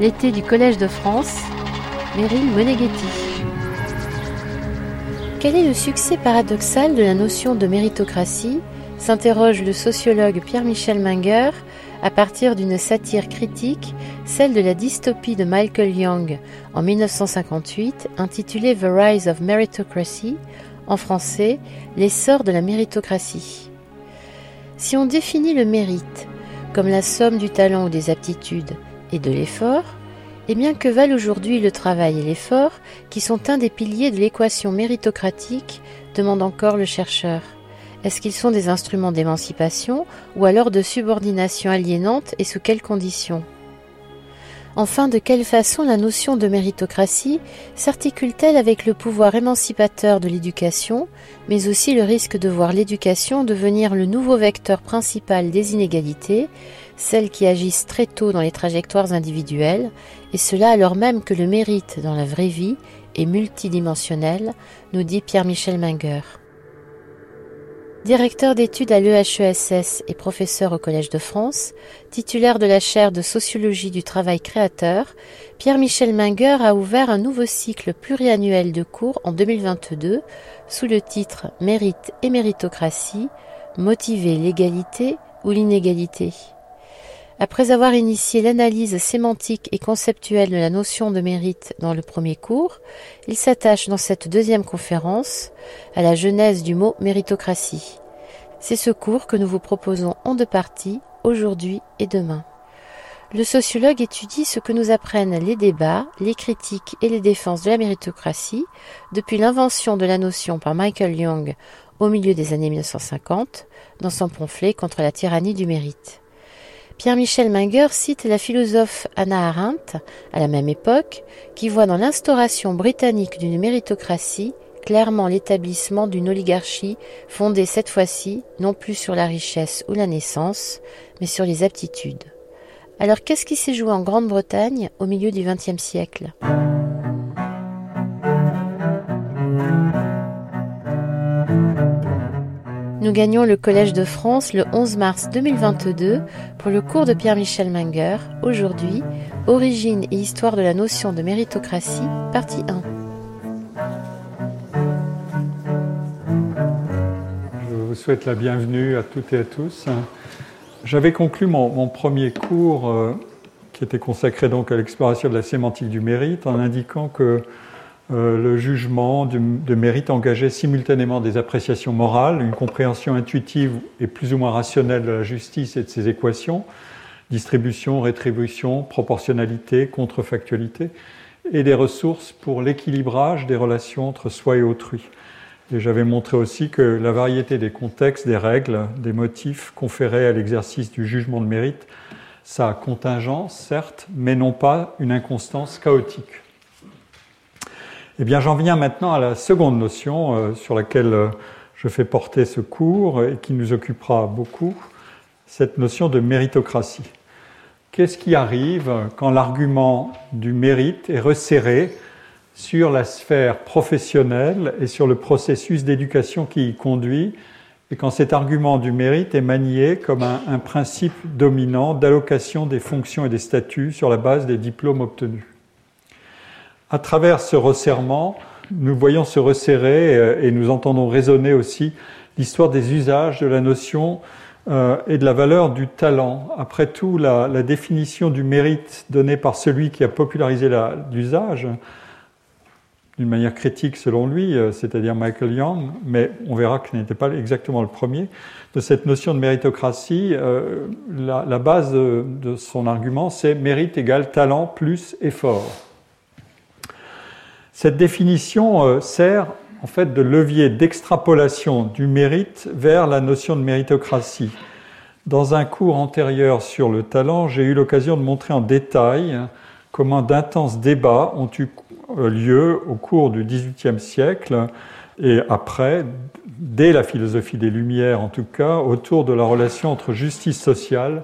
L'été du Collège de France, Meryl Moneghetti. Quel est le succès paradoxal de la notion de méritocratie s'interroge le sociologue Pierre-Michel Menger à partir d'une satire critique, celle de la dystopie de Michael Young en 1958 intitulée The Rise of Meritocracy, en français L'essor de la méritocratie. Si on définit le mérite comme la somme du talent ou des aptitudes et de l'effort, eh bien que valent aujourd'hui le travail et l'effort, qui sont un des piliers de l'équation méritocratique, demande encore le chercheur. Est-ce qu'ils sont des instruments d'émancipation ou alors de subordination aliénante et sous quelles conditions? Enfin, de quelle façon la notion de méritocratie s'articule-t-elle avec le pouvoir émancipateur de l'éducation, mais aussi le risque de voir l'éducation devenir le nouveau vecteur principal des inégalités, celles qui agissent très tôt dans les trajectoires individuelles, et cela alors même que le mérite dans la vraie vie est multidimensionnel, nous dit Pierre-Michel Menger. Directeur d'études à l'EHESS et professeur au Collège de France, titulaire de la chaire de sociologie du travail créateur, Pierre-Michel Menger a ouvert un nouveau cycle pluriannuel de cours en 2022 sous le titre Mérite et méritocratie, motiver l'égalité ou l'inégalité. Après avoir initié l'analyse sémantique et conceptuelle de la notion de mérite dans le premier cours, il s'attache dans cette deuxième conférence à la genèse du mot méritocratie. C'est ce cours que nous vous proposons en deux parties, aujourd'hui et demain. Le sociologue étudie ce que nous apprennent les débats, les critiques et les défenses de la méritocratie depuis l'invention de la notion par Michael Young au milieu des années 1950 dans son pamphlet contre la tyrannie du mérite. Pierre-Michel Menger cite la philosophe Anna Arendt, à la même époque, qui voit dans l'instauration britannique d'une méritocratie clairement l'établissement d'une oligarchie fondée cette fois-ci non plus sur la richesse ou la naissance, mais sur les aptitudes. Alors qu'est-ce qui s'est joué en Grande-Bretagne au milieu du XXe siècle? Nous gagnons le Collège de France le 11 mars 2022 pour le cours de Pierre-Michel Menger, aujourd'hui, Origine et histoire de la notion de méritocratie, partie 1. Je vous souhaite la bienvenue à toutes et à tous. J'avais conclu mon, premier cours euh, qui était consacré donc à l'exploration de la sémantique du mérite en indiquant que euh, le jugement de, mérite engageait simultanément des appréciations morales, une compréhension intuitive et plus ou moins rationnelle de la justice et de ses équations, distribution, rétribution, proportionnalité, contrefactualité, et des ressources pour l'équilibrage des relations entre soi et autrui. Et j'avais montré aussi que la variété des contextes, des règles, des motifs conférés à l'exercice du jugement de mérite, ça a contingence, certes, mais non pas une inconstance chaotique. Eh bien, j'en viens maintenant à la seconde notion euh, sur laquelle euh, je fais porter ce cours et qui nous occupera beaucoup, cette notion de méritocratie. Qu'est-ce qui arrive quand l'argument du mérite est resserré sur la sphère professionnelle et sur le processus d'éducation qui y conduit, et quand cet argument du mérite est manié comme un, un principe dominant d'allocation des fonctions et des statuts sur la base des diplômes obtenus? À travers ce resserrement, nous voyons se resserrer euh, et nous entendons résonner aussi l'histoire des usages de la notion euh, et de la valeur du talent. Après tout, la, définition du mérite donnée par celui qui a popularisé l'usage, d'une manière critique selon lui, euh, c'est-à-dire Michael Young, mais on verra qu'il n'était pas exactement le premier, de cette notion de méritocratie, la, base de son argument, c'est mérite égale talent plus effort. Cette définition euh, sert en fait de levier d'extrapolation du mérite vers la notion de méritocratie. Dans un cours antérieur sur le talent, j'ai eu l'occasion de montrer en détail comment d'intenses débats ont eu euh, lieu au cours du XVIIIe siècle et après, dès la philosophie des Lumières en tout cas, autour de la relation entre justice sociale,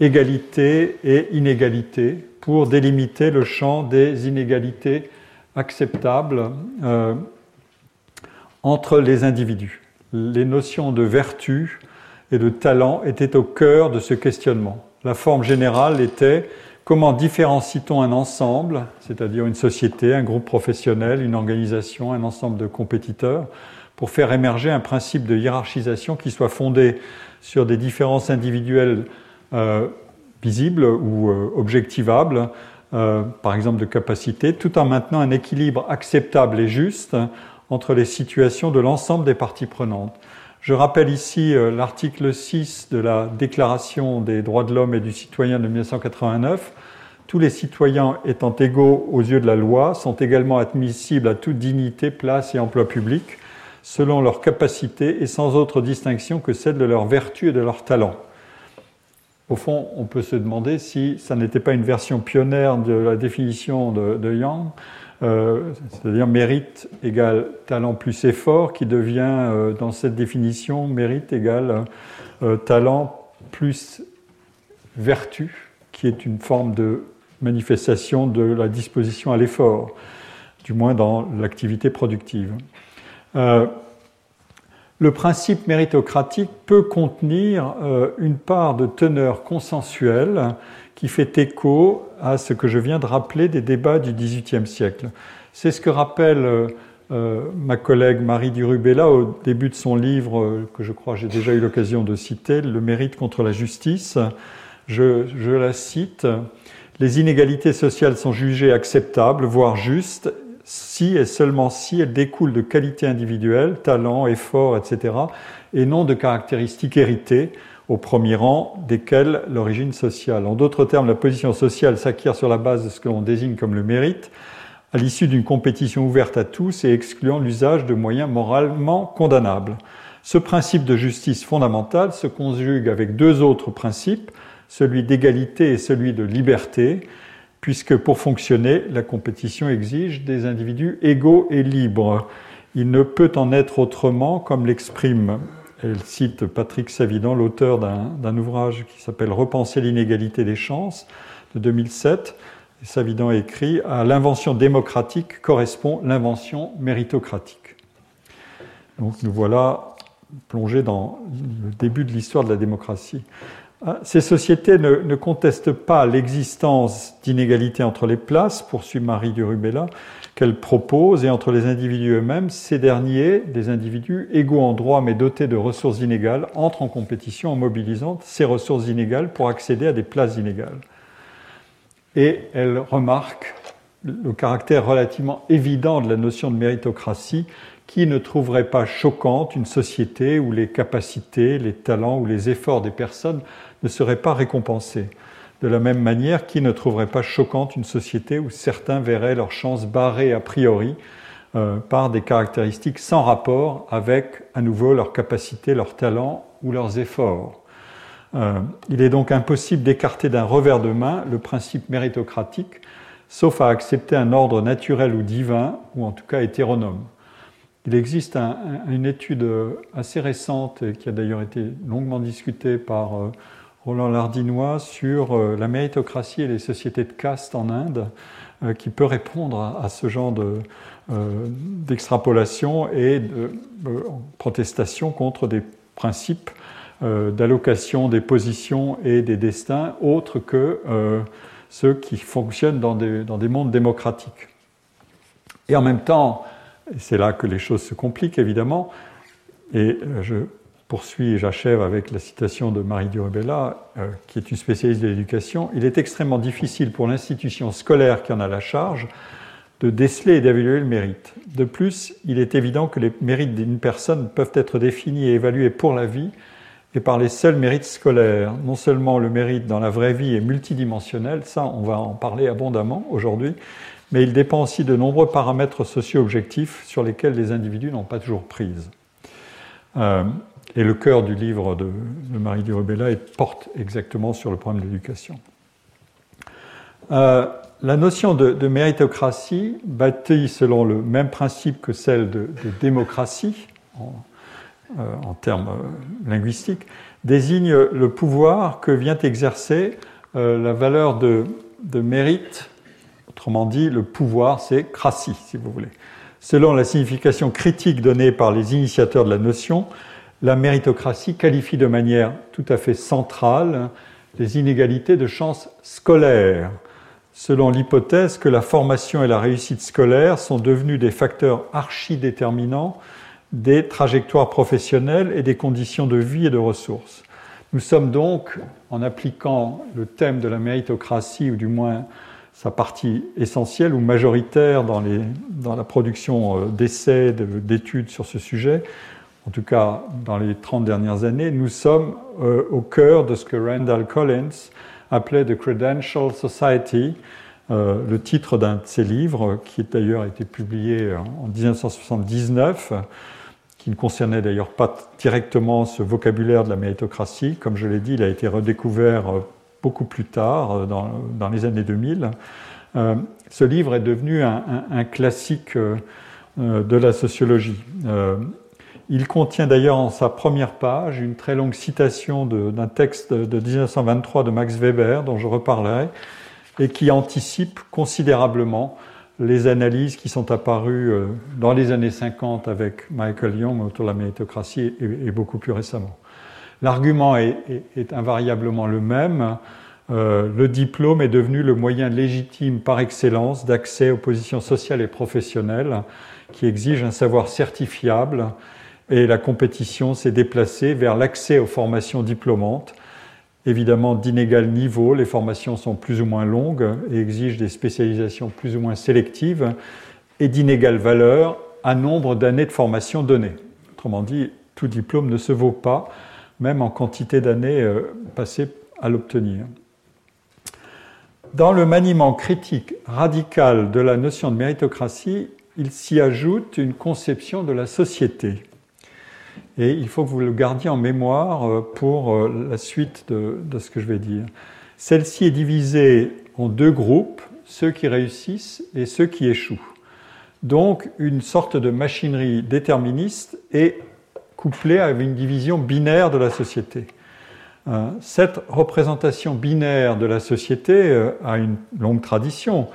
égalité et inégalité, pour délimiter le champ des inégalités acceptable euh, entre les individus. Les notions de vertu et de talent étaient au cœur de ce questionnement. La forme générale était comment différencie-t-on un ensemble, c'est-à-dire une société, un groupe professionnel, une organisation, un ensemble de compétiteurs, pour faire émerger un principe de hiérarchisation qui soit fondé sur des différences individuelles euh, visibles ou euh, objectivables, euh, par exemple de capacité, tout en maintenant un équilibre acceptable et juste entre les situations de l'ensemble des parties prenantes. Je rappelle ici l'article 6 de la Déclaration des droits de l'homme et du citoyen de 1989. Tous les citoyens étant égaux aux yeux de la loi sont également admissibles à toute dignité, place et emploi public selon leurs capacités et sans autre distinction que celle de leur vertu et de leur talent. Au fond, on peut se demander si ça n'était pas une version pionnière de la définition de, Yang, euh, c'est-à-dire mérite égale talent plus effort, qui devient euh, dans cette définition mérite égale euh, talent plus vertu, qui est une forme de manifestation de la disposition à l'effort, du moins dans l'activité productive. Euh, le principe méritocratique peut contenir euh, une part de teneur consensuelle qui fait écho à ce que je viens de rappeler des débats du XVIIIe siècle. C'est ce que rappelle euh, ma collègue Marie Durubella au début de son livre, que je crois j'ai déjà eu l'occasion de citer, Le mérite contre la justice. Je la cite. Les inégalités sociales sont jugées acceptables, voire justes, si et seulement si elles découlent de qualités individuelles, talents, efforts, etc., et non de caractéristiques héritées, au premier rang desquelles l'origine sociale. En d'autres termes, la position sociale s'acquiert sur la base de ce que l'on désigne comme le mérite, à l'issue d'une compétition ouverte à tous et excluant l'usage de moyens moralement condamnables. Ce principe de justice fondamentale se conjugue avec deux autres principes, celui d'égalité et celui de liberté, puisque pour fonctionner, la compétition exige des individus égaux et libres. Il ne peut en être autrement, comme l'exprime, elle cite Patrick Savidan, l'auteur d'un ouvrage qui s'appelle Repenser l'inégalité des chances de 2007. Savidan écrit À l'invention démocratique correspond l'invention méritocratique. Donc nous voilà plongés dans le début de l'histoire de la démocratie. Ah, ces sociétés ne, contestent pas l'existence d'inégalités entre les places, poursuit Marie du Rubella, qu'elles proposent, et entre les individus eux-mêmes, ces derniers, des individus égaux en droit mais dotés de ressources inégales, entrent en compétition en mobilisant ces ressources inégales pour accéder à des places inégales. Et elle remarque le caractère relativement évident de la notion de méritocratie qui ne trouverait pas choquante une société où les capacités, les talents ou les efforts des personnes ne seraient pas récompensés. De la même manière, qui ne trouverait pas choquante une société où certains verraient leurs chances barrées a priori euh, par des caractéristiques sans rapport avec à nouveau leurs capacités, leurs talents ou leurs efforts. Euh, il est donc impossible d'écarter d'un revers de main le principe méritocratique, sauf à accepter un ordre naturel ou divin, ou en tout cas hétéronome. Il existe une étude assez récente, qui a d'ailleurs été longuement discutée par euh, Roland Lardinois sur euh, la méritocratie et les sociétés de caste en Inde, euh, qui peut répondre à, ce genre euh, d'extrapolation et de protestation contre des principes d'allocation des positions et des destins autres que ceux qui fonctionnent dans des mondes démocratiques. Et en même temps, c'est là que les choses se compliquent évidemment, et je poursuis et j'achève avec la citation de Marie Durubella, euh, qui est une spécialiste de l'éducation. Il est extrêmement difficile pour l'institution scolaire qui en a la charge de déceler et d'évaluer le mérite. De plus, il est évident que les mérites d'une personne peuvent être définis et évalués pour la vie et par les seuls mérites scolaires. Non seulement le mérite dans la vraie vie est multidimensionnel, ça on va en parler abondamment aujourd'hui, mais il dépend aussi de nombreux paramètres socio-objectifs sur lesquels les individus n'ont pas toujours prise. Euh, et le cœur du livre de, Marie Durubella porte exactement sur le problème de l'éducation. Euh, la notion de, méritocratie, bâtie selon le même principe que celle de, démocratie, en, euh, termes euh, linguistiques, désigne le pouvoir que vient exercer la valeur de, de, mérite. Autrement dit, le pouvoir, c'est cratie, si vous voulez. Selon la signification critique donnée par les initiateurs de la notion, la méritocratie qualifie de manière tout à fait centrale les inégalités de chance scolaires, selon l'hypothèse que la formation et la réussite scolaire sont devenus des facteurs archi-déterminants des trajectoires professionnelles et des conditions de vie et de ressources. Nous sommes donc, en appliquant le thème de la méritocratie, ou du moins sa partie essentielle ou majoritaire dans, dans la production euh, d'essais, d'études sur ce sujet, en tout cas dans les 30 dernières années, nous sommes euh, au cœur de ce que Randall Collins appelait The Credential Society, euh, le titre d'un de ses livres, qui d'ailleurs a été publié en 1979, qui ne concernait d'ailleurs pas directement ce vocabulaire de la méritocratie. Comme je l'ai dit, il a été redécouvert euh, beaucoup plus tard, dans, dans les années 2000. ce livre est devenu un classique de la sociologie. Il contient d'ailleurs en sa première page une très longue citation d'un texte de 1923 de Max Weber, dont je reparlerai, et qui anticipe considérablement les analyses qui sont apparues euh, dans les années 50 avec Michael Young autour de la méritocratie et, beaucoup plus récemment. L'argument est, invariablement le même. Euh, le diplôme est devenu le moyen légitime par excellence d'accès aux positions sociales et professionnelles qui exigent un savoir certifiable et la compétition s'est déplacée vers l'accès aux formations diplômantes. Évidemment, d'inégal niveau, les formations sont plus ou moins longues et exigent des spécialisations plus ou moins sélectives, et d'inégale valeur à nombre d'années de formation données. Autrement dit, tout diplôme ne se vaut pas, même en quantité d'années euh, passées à l'obtenir. Dans le maniement critique radical de la notion de méritocratie, il s'y ajoute une conception de la société et il faut que vous le gardiez en mémoire euh, pour euh, la suite de, ce que je vais dire. Celle-ci est divisée en deux groupes, ceux qui réussissent et ceux qui échouent. Donc une sorte de machinerie déterministe est couplée avec une division binaire de la société. Euh, cette représentation binaire de la société a une longue tradition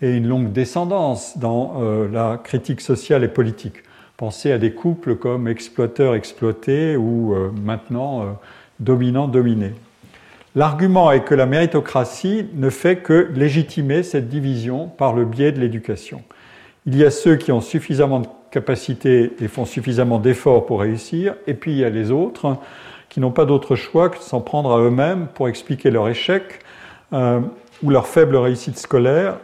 et une longue descendance dans la critique sociale et politique. Pensez à des couples comme exploiteur-exploité ou euh, maintenant euh, dominant-dominé. L'argument est que la méritocratie ne fait que légitimer cette division par le biais de l'éducation. Il y a ceux qui ont suffisamment de capacités et font suffisamment d'efforts pour réussir, et puis il y a les autres qui n'ont pas d'autre choix que de s'en prendre à eux-mêmes pour expliquer leur échec euh, ou leur faible réussite scolaire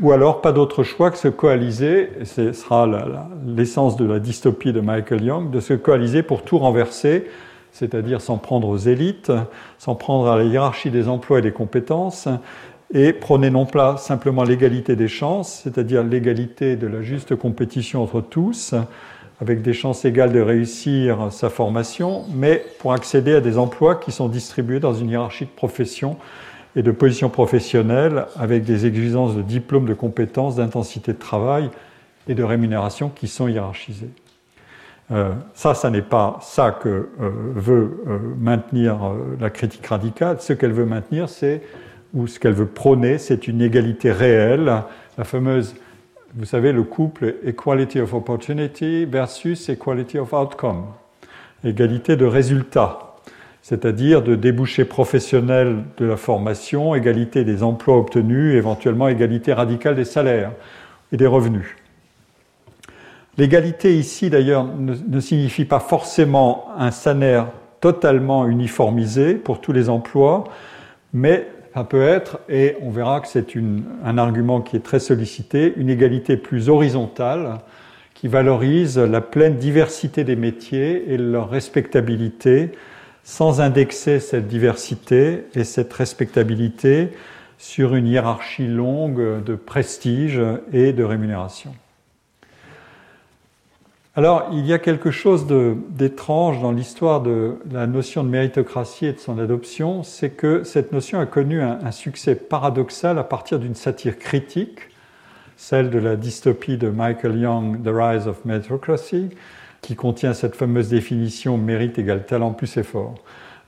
ou alors pas d'autre choix que se coaliser, et ce sera l'essence de la dystopie de Michael Young, de se coaliser pour tout renverser, c'est-à-dire s'en prendre aux élites, s'en prendre à la hiérarchie des emplois et des compétences, et prôner non pas simplement l'égalité des chances, c'est-à-dire l'égalité de la juste compétition entre tous, avec des chances égales de réussir sa formation, mais pour accéder à des emplois qui sont distribués dans une hiérarchie de profession et de position professionnelle avec des exigences de diplôme, de compétences, d'intensité de travail et de rémunération qui sont hiérarchisées. Euh, ça, ça n'est pas ça que euh, veut euh, maintenir la critique radicale. Ce qu'elle veut maintenir, c'est, ou ce qu'elle veut prôner, c'est une égalité réelle, la fameuse, vous savez, le couple equality of opportunity versus equality of outcome, égalité de résultat c'est-à-dire de débouchés professionnels de la formation, égalité des emplois obtenus, éventuellement égalité radicale des salaires et des revenus. L'égalité ici, d'ailleurs, ne, signifie pas forcément un salaire totalement uniformisé pour tous les emplois, mais ça peut être, et on verra que c'est un argument qui est très sollicité, une égalité plus horizontale qui valorise la pleine diversité des métiers et leur respectabilité sans indexer cette diversité et cette respectabilité sur une hiérarchie longue de prestige et de rémunération. Alors, il y a quelque chose d'étrange dans l'histoire de la notion de méritocratie et de son adoption, c'est que cette notion a connu un, succès paradoxal à partir d'une satire critique, celle de la dystopie de Michael Young, The Rise of Meritocracy, qui contient cette fameuse définition mérite égale talent plus effort.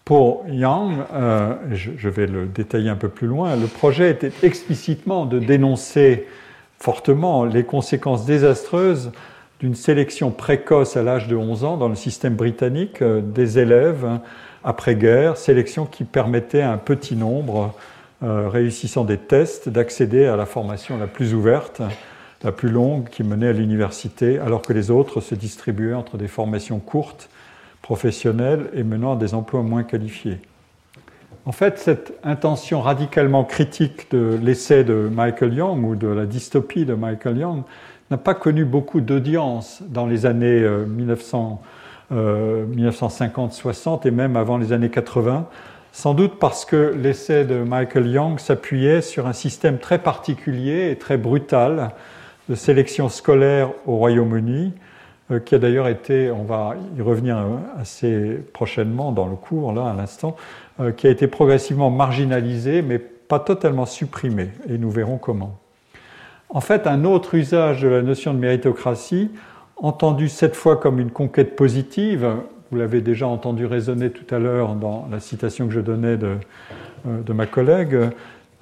Pour Yang, euh, je, vais le détailler un peu plus loin, le projet était explicitement de dénoncer fortement les conséquences désastreuses d'une sélection précoce à l'âge de 11 ans dans le système britannique euh, des élèves après-guerre, sélection qui permettait à un petit nombre réussissant des tests d'accéder à la formation la plus ouverte, la plus longue qui menait à l'université, alors que les autres se distribuaient entre des formations courtes, professionnelles et menant à des emplois moins qualifiés. En fait, cette intention radicalement critique de l'essai de Michael Young ou de la dystopie de Michael Young n'a pas connu beaucoup d'audience dans les années 1950-60 euh, et même avant les années 80, sans doute parce que l'essai de Michael Young s'appuyait sur un système très particulier et très brutal de sélection scolaire au Royaume-Uni, euh, qui a d'ailleurs été, on va y revenir euh, assez prochainement dans le cours, là, à l'instant, qui a été progressivement marginalisé, mais pas totalement supprimé, et nous verrons comment. En fait, un autre usage de la notion de méritocratie, entendu cette fois comme une conquête positive, vous l'avez déjà entendu résonner tout à l'heure dans la citation que je donnais de, euh, de ma collègue,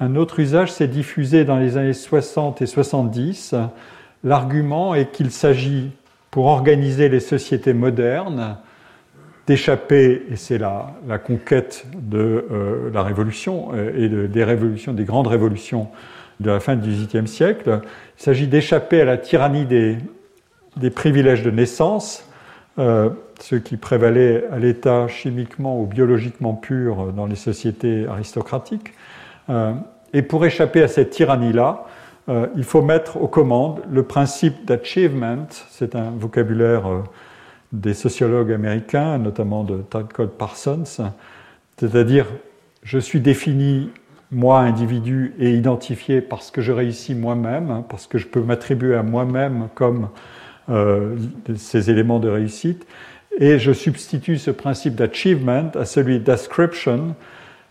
un autre usage s'est diffusé dans les années 60 et 70. L'argument est qu'il s'agit, pour organiser les sociétés modernes, d'échapper, et c'est la, la, conquête de euh, la révolution euh, et des révolutions, des grandes révolutions de la fin du XVIIIe siècle. Il s'agit d'échapper à la tyrannie des, privilèges de naissance, euh, ceux qui prévalaient à l'état chimiquement ou biologiquement pur dans les sociétés aristocratiques. Euh, et pour échapper à cette tyrannie-là, euh, il faut mettre aux commandes le principe d'achievement, c'est un vocabulaire euh, des sociologues américains, notamment de Cole Parsons, c'est-à-dire je suis défini moi, individu, et identifié parce que je réussis moi-même, hein, parce que je peux m'attribuer à moi-même comme ces éléments de réussite, et je substitue ce principe d'achievement à celui d'ascription,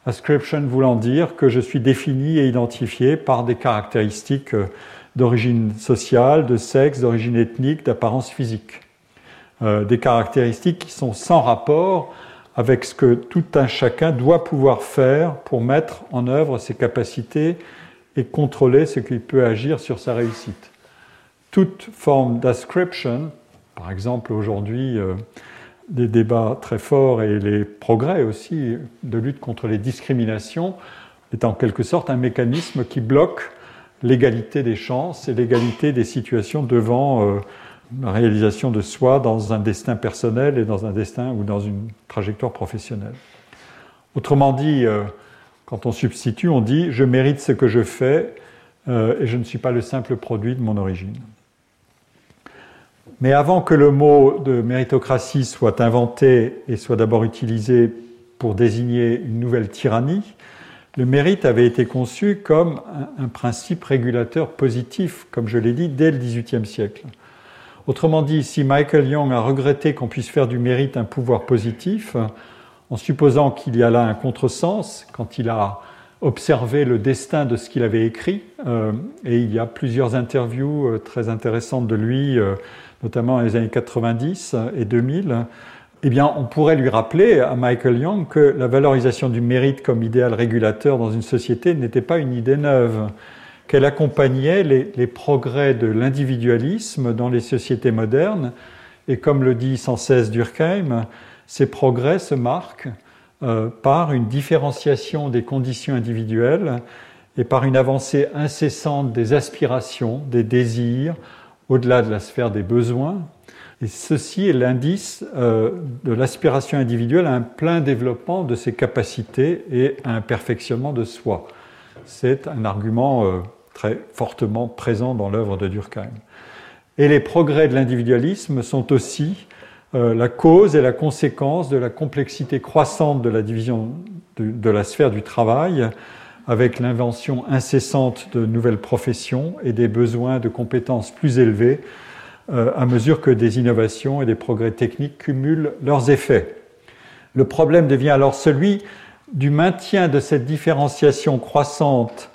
ascription voulant dire que je suis défini et identifié par des caractéristiques euh, d'origine sociale, de sexe, d'origine ethnique, d'apparence physique. Euh, des caractéristiques qui sont sans rapport avec ce que tout un chacun doit pouvoir faire pour mettre en œuvre ses capacités et contrôler ce qu'il peut agir sur sa réussite. Toute forme d'ascription, par exemple aujourd'hui euh, des débats très forts et les progrès aussi de lutte contre les discriminations, est en quelque sorte un mécanisme qui bloque l'égalité des chances et l'égalité des situations devant euh, la réalisation de soi dans un destin personnel et dans un destin ou dans une trajectoire professionnelle. Autrement dit, euh, quand on substitue, on dit je mérite ce que je fais euh, et je ne suis pas le simple produit de mon origine. Mais avant que le mot de méritocratie soit inventé et soit d'abord utilisé pour désigner une nouvelle tyrannie, le mérite avait été conçu comme un, principe régulateur positif, comme je l'ai dit, dès le XVIIIe siècle. Autrement dit, si Michael Young a regretté qu'on puisse faire du mérite un pouvoir positif, en supposant qu'il y a là un contresens, quand il a observé le destin de ce qu'il avait écrit, euh, et il y a plusieurs interviews euh, très intéressantes de lui, euh, notamment les années 90 et 2000, eh bien, on pourrait lui rappeler à Michael Young que la valorisation du mérite comme idéal régulateur dans une société n'était pas une idée neuve qu'elle accompagnait les, progrès de l'individualisme dans les sociétés modernes. Et comme le dit sans cesse Durkheim, ces progrès se marquent euh, par une différenciation des conditions individuelles et par une avancée incessante des aspirations, des désirs, au-delà de la sphère des besoins. Et ceci est l'indice euh, de l'aspiration individuelle à un plein développement de ses capacités et à un perfectionnement de soi. C'est un argument euh, très fortement présent dans l'œuvre de Durkheim. Et les progrès de l'individualisme sont aussi euh, la cause et la conséquence de la complexité croissante de la division de, la sphère du travail, avec l'invention incessante de nouvelles professions et des besoins de compétences plus élevés euh, à mesure que des innovations et des progrès techniques cumulent leurs effets. Le problème devient alors celui du maintien de cette différenciation croissante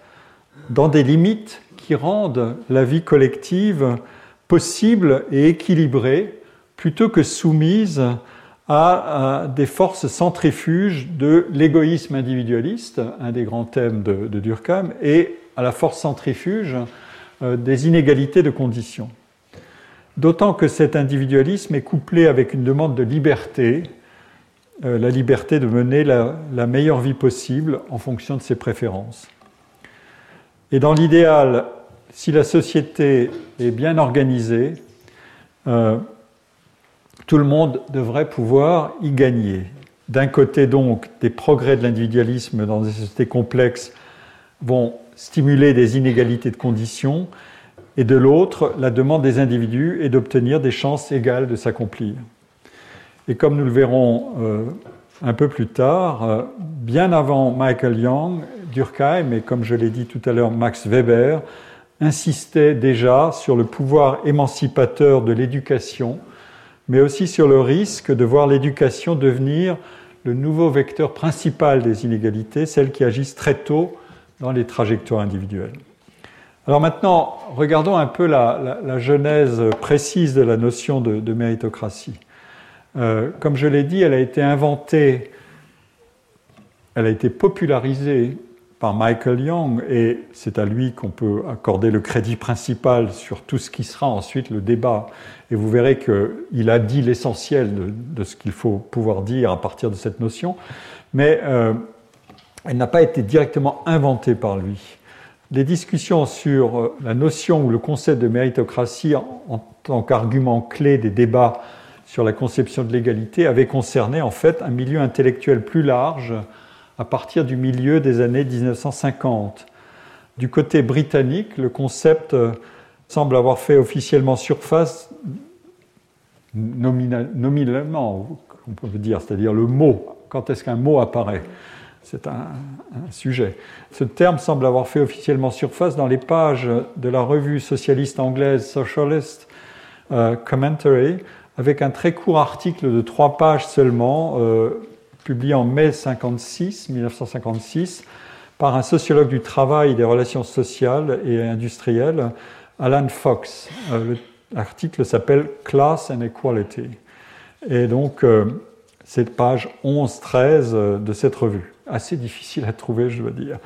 dans des limites qui rendent la vie collective possible et équilibrée plutôt que soumise à, des forces centrifuges de l'égoïsme individualiste, un des grands thèmes de, Durkheim, et à la force centrifuge euh, des inégalités de conditions. D'autant que cet individualisme est couplé avec une demande de liberté la liberté de mener la, meilleure vie possible en fonction de ses préférences. Et dans l'idéal, si la société est bien organisée, tout le monde devrait pouvoir y gagner. D'un côté donc, des progrès de l'individualisme dans des sociétés complexes vont stimuler des inégalités de conditions, et de l'autre, la demande des individus est d'obtenir des chances égales de s'accomplir. Et comme nous le verrons euh, un peu plus tard, euh, bien avant Michael Young, Durkheim et comme je l'ai dit tout à l'heure, Max Weber insistaient déjà sur le pouvoir émancipateur de l'éducation mais aussi sur le risque de voir l'éducation devenir le nouveau vecteur principal des inégalités, celles qui agissent très tôt dans les trajectoires individuelles. Alors maintenant, regardons un peu la, genèse précise de la notion de, méritocratie. Euh, comme je l'ai dit, elle a été inventée, elle a été popularisée par Michael Young, et c'est à lui qu'on peut accorder le crédit principal sur tout ce qui sera ensuite le débat et vous verrez qu'il a dit l'essentiel de, ce qu'il faut pouvoir dire à partir de cette notion, mais euh, elle n'a pas été directement inventée par lui. Les discussions sur euh, la notion ou le concept de méritocratie en, tant qu'argument clé des débats sur la conception de l'égalité avaient concerné en fait un milieu intellectuel plus large à partir du milieu des années 1950. Du côté britannique, le concept euh, semble avoir fait officiellement surface nominalement, on peut dire, c'est-à-dire le mot. Quand est-ce qu'un mot apparaît C'est un, sujet. Ce terme semble avoir fait officiellement surface dans les pages de la revue socialiste anglaise Socialist euh, Commentary, avec un très court article de trois pages seulement, euh, publié en mai 56, 1956, par un sociologue du travail, des relations sociales et industrielles, Alan Fox. Euh, l'article s'appelle Class and Equality. Et donc, euh, c'est page 11-13 euh, de cette revue. Assez difficile à trouver, je dois dire,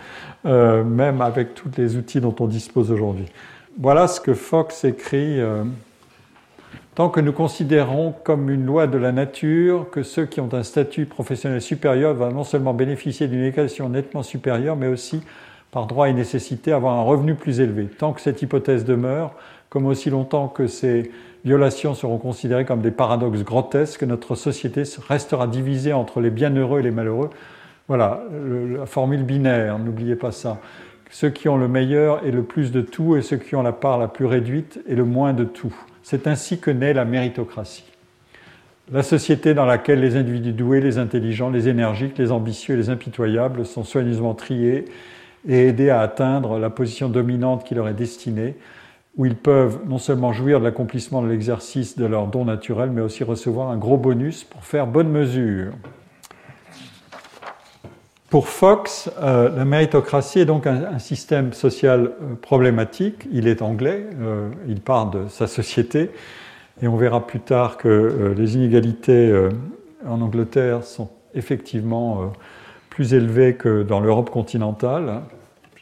même avec tous les outils dont on dispose aujourd'hui. Voilà ce que Fox écrit. Tant que nous considérons comme une loi de la nature que ceux qui ont un statut professionnel supérieur vont non seulement bénéficier d'une éducation nettement supérieure, mais aussi par droit et nécessité, avoir un revenu plus élevé. Tant que cette hypothèse demeure, comme aussi longtemps que ces violations seront considérées comme des paradoxes grotesques, notre société restera divisée entre les bienheureux et les malheureux. Voilà, la formule binaire, n'oubliez pas ça. Ceux qui ont le meilleur et le plus de tout, et ceux qui ont la part la plus réduite et le moins de tout. C'est ainsi que naît la méritocratie. La société dans laquelle les individus doués, les intelligents, les énergiques, les ambitieux et les impitoyables sont soigneusement triés et aider à atteindre la position dominante qui leur est destinée, où ils peuvent non seulement jouir de l'accomplissement de l'exercice de leur don naturel, mais aussi recevoir un gros bonus pour faire bonne mesure. Pour Fox, euh, la méritocratie est donc un, système social euh, problématique. Il est anglais, euh, il part de sa société, et on verra plus tard que les inégalités en Angleterre sont effectivement plus élevées que dans l'Europe continentale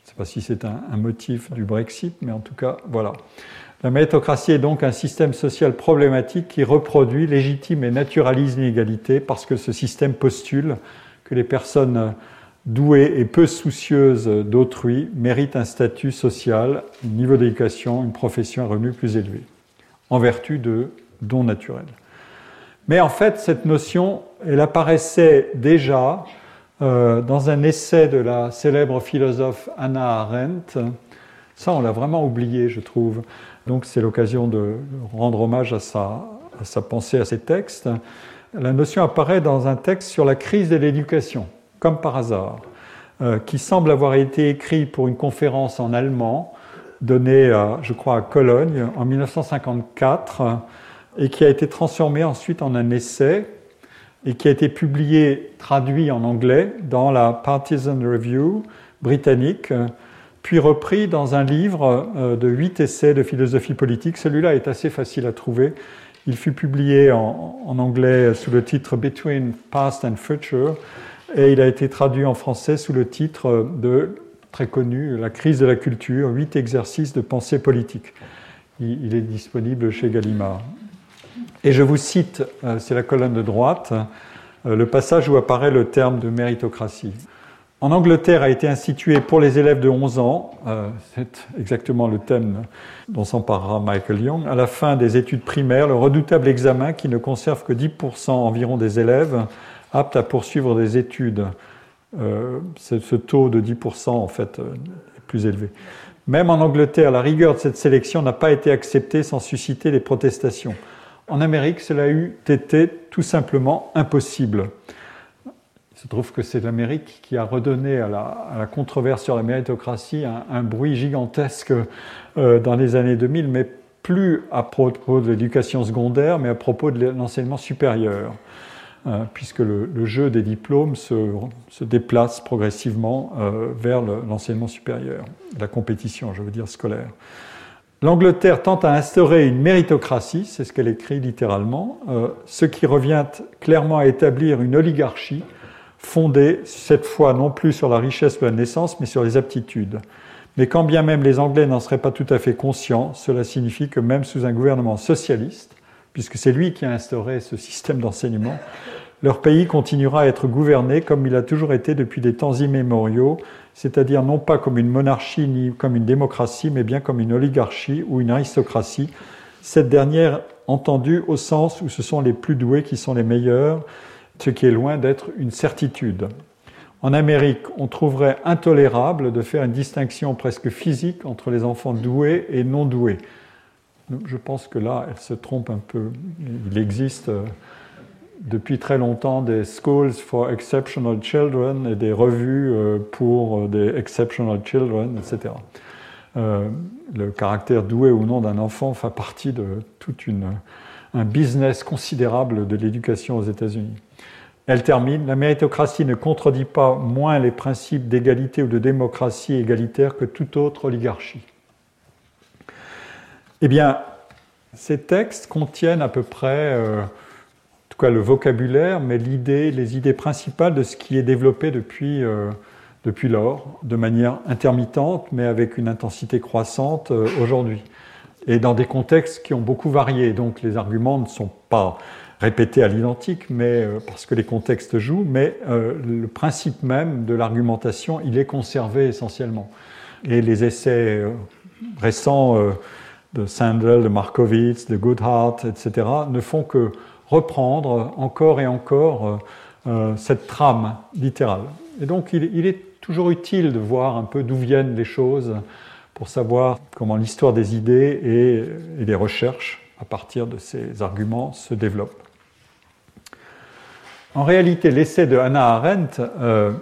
sais pas si c'est un, motif du Brexit, mais en tout cas, voilà. La méritocratie est donc un système social problématique qui reproduit, légitime et naturalise l'inégalité parce que ce système postule que les personnes douées et peu soucieuses d'autrui méritent un statut social, un niveau d'éducation, une profession, un revenu plus élevé, en vertu de dons naturels. Mais en fait, cette notion, elle apparaissait déjà euh, dans un essai de la célèbre philosophe Anna Arendt. Ça, on l'a vraiment oublié, je trouve. Donc, c'est l'occasion de rendre hommage à à sa pensée, à ses textes. La notion apparaît dans un texte sur la crise de l'éducation, comme par hasard, euh, qui semble avoir été écrit pour une conférence en allemand donnée, je crois, à Cologne en 1954 et qui a été transformé ensuite en un essai et qui a été publié, traduit en anglais dans la Partisan Review britannique, puis repris dans un livre euh, de huit essais de philosophie politique. Celui-là est assez facile à trouver. Il fut publié en, anglais sous le titre Between Past and Future et il a été traduit en français sous le titre de, très connu, La crise de la culture, huit exercices de pensée politique. Il, est disponible chez Gallimard. Et je vous cite, euh, c'est la colonne de droite, le passage où apparaît le terme de méritocratie. En Angleterre a été institué pour les élèves de 11 ans, c'est exactement le thème dont s'emparera Michael Young, à la fin des études primaires, le redoutable examen qui ne conserve que 10% environ des élèves aptes à poursuivre des études. ce taux de 10% en fait est plus élevé. Même en Angleterre, la rigueur de cette sélection n'a pas été acceptée sans susciter des protestations. En Amérique, cela a été tout simplement impossible. Il se trouve que c'est l'Amérique qui a redonné à la, controverse sur la méritocratie un, bruit gigantesque euh, dans les années 2000, mais plus à propos de l'éducation secondaire, mais à propos de l'enseignement supérieur. Euh, puisque le, jeu des diplômes se, déplace progressivement euh, vers l'enseignement supérieur, la compétition, je veux dire, scolaire. L'Angleterre tente à instaurer une méritocratie, c'est ce qu'elle écrit littéralement, euh, ce qui revient clairement à établir une oligarchie fondée, cette fois non plus sur la richesse de la naissance, mais sur les aptitudes. Mais quand bien même les Anglais n'en seraient pas tout à fait conscients, cela signifie que même sous un gouvernement socialiste, puisque c'est lui qui a instauré ce système d'enseignement, leur pays continuera à être gouverné comme il a toujours été depuis des temps immémoriaux, c'est-à-dire non pas comme une monarchie ni comme une démocratie, mais bien comme une oligarchie ou une aristocratie, cette dernière entendue au sens où ce sont les plus doués qui sont les meilleurs, ce qui est loin d'être une certitude. En Amérique, on trouverait intolérable de faire une distinction presque physique entre les enfants doués et non doués. Je pense que là, elle se trompe un peu. Il existe euh, depuis très longtemps des schools for exceptional children et des revues euh, pour euh, des exceptional children, etc. le caractère doué ou non d'un enfant fait partie de tout un business considérable de l'éducation aux États-Unis. Elle termine, la méritocratie ne contredit pas moins les principes d'égalité ou de démocratie égalitaire que toute autre oligarchie. Eh bien, ces textes contiennent à peu près, euh, en tout cas le vocabulaire, mais les idées principales de ce qui est développé depuis, euh, depuis lors, de manière intermittente, mais avec une intensité croissante euh, aujourd'hui. Et dans des contextes qui ont beaucoup varié. Donc les arguments ne sont pas répétés à l'identique, mais parce que les contextes jouent, mais le principe même de l'argumentation, il est conservé essentiellement. Et les essais récents de Sandel, de Markowitz, de Goodhart, etc., ne font que reprendre encore et encore euh, euh, cette trame littérale. Et donc il, est toujours utile de voir un peu d'où viennent les choses pour savoir comment l'histoire des idées et, des recherches à partir de ces arguments se développent. En réalité, l'essai de Hannah Arendt euh,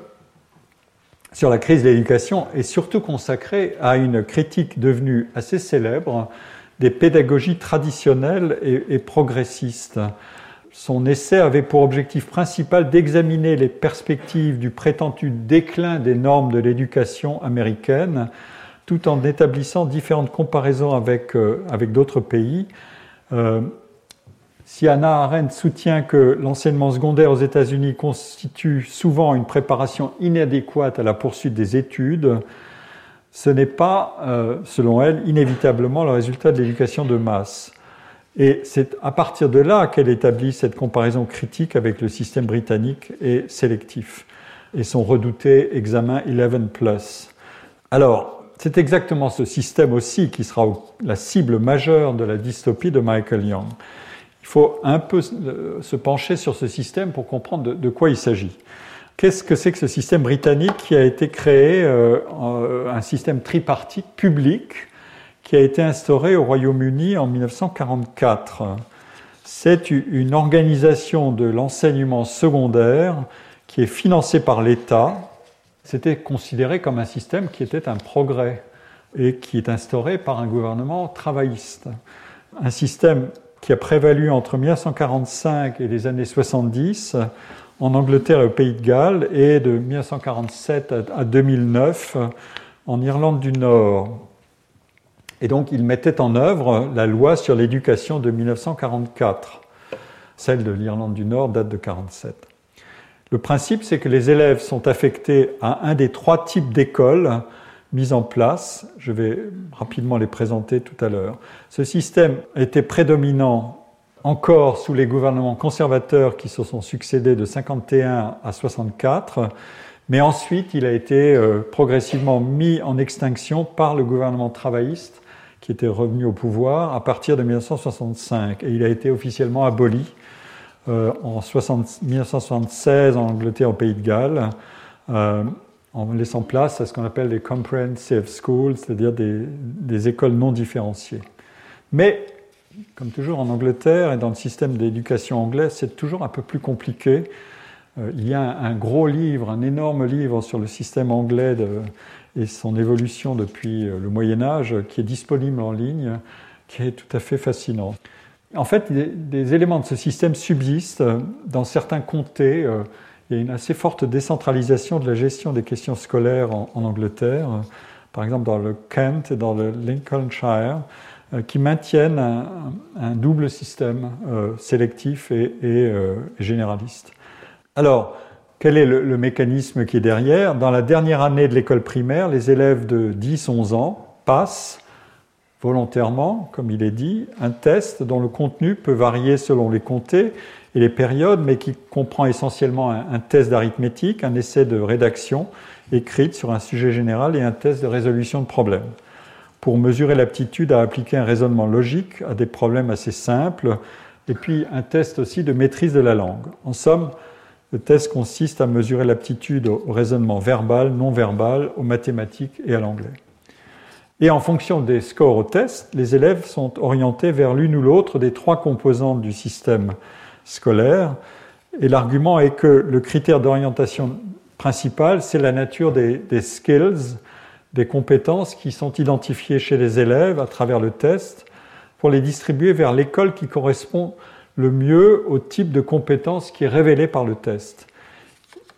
sur la crise de l'éducation est surtout consacré à une critique devenue assez célèbre des pédagogies traditionnelles et, progressistes. Son essai avait pour objectif principal d'examiner les perspectives du prétendu déclin des normes de l'éducation américaine, tout en établissant différentes comparaisons avec, euh, avec d'autres pays. Euh, si Anna Arendt soutient que l'enseignement secondaire aux États-Unis constitue souvent une préparation inadéquate à la poursuite des études, ce n'est pas, euh, selon elle, inévitablement le résultat de l'éducation de masse. Et c'est à partir de là qu'elle établit cette comparaison critique avec le système britannique et sélectif et son redouté examen 11 Alors, c'est exactement ce système aussi qui sera la cible majeure de la dystopie de Michael Young. Il faut un peu se pencher sur ce système pour comprendre de, quoi il s'agit. Qu'est-ce que c'est que ce système britannique qui a été créé, euh, un système tripartite public qui a été instauré au Royaume-Uni en 1944 C'est une organisation de l'enseignement secondaire qui est financée par l'État. C'était considéré comme un système qui était un progrès et qui est instauré par un gouvernement travailliste. Un système qui a prévalu entre 1945 et les années 70 en Angleterre et au Pays de Galles et de 1947 à 2009 en Irlande du Nord. Et donc il mettait en œuvre la loi sur l'éducation de 1944. Celle de l'Irlande du Nord date de 1947. Le principe, c'est que les élèves sont affectés à un des trois types d'écoles mises en place. Je vais rapidement les présenter tout à l'heure. Ce système était prédominant encore sous les gouvernements conservateurs qui se sont succédés de 51 à 64, mais ensuite il a été euh, progressivement mis en extinction par le gouvernement travailliste qui était revenu au pouvoir à partir de 1965 et il a été officiellement aboli euh, en 1976 en Angleterre au Pays de Galles en laissant place à ce qu'on appelle les comprehensive schools, c'est-à-dire des, écoles non différenciées. Mais, comme toujours en Angleterre et dans le système d'éducation anglais, c'est toujours un peu plus compliqué. Euh, il y a un, gros livre, un énorme livre sur le système anglais et son évolution depuis euh, le Moyen Âge qui est disponible en ligne, qui est tout à fait fascinant. En fait, des, éléments de ce système subsistent dans certains comtés. Euh, il y a une assez forte décentralisation de la gestion des questions scolaires en, Angleterre, par exemple dans le Kent et dans le Lincolnshire, euh, qui maintiennent un, double système euh, sélectif et, euh, généraliste. Alors, quel est le, mécanisme qui est derrière? Dans la dernière année de l'école primaire, les élèves de 10-11 ans passent volontairement, comme il est dit, un test dont le contenu peut varier selon les comtés et les périodes, mais qui comprend essentiellement un, test d'arithmétique, un essai de rédaction écrite sur un sujet général et un test de résolution de problèmes, pour mesurer l'aptitude à appliquer un raisonnement logique à des problèmes assez simples, et puis un test aussi de maîtrise de la langue. En somme, le test consiste à mesurer l'aptitude au raisonnement verbal, non verbal, aux mathématiques et à l'anglais. Et en fonction des scores au test, les élèves sont orientés vers l'une ou l'autre des trois composantes du système scolaire. Et l'argument est que le critère d'orientation principal, c'est la nature des, skills, des compétences qui sont identifiées chez les élèves à travers le test pour les distribuer vers l'école qui correspond le mieux au type de compétences qui est révélé par le test.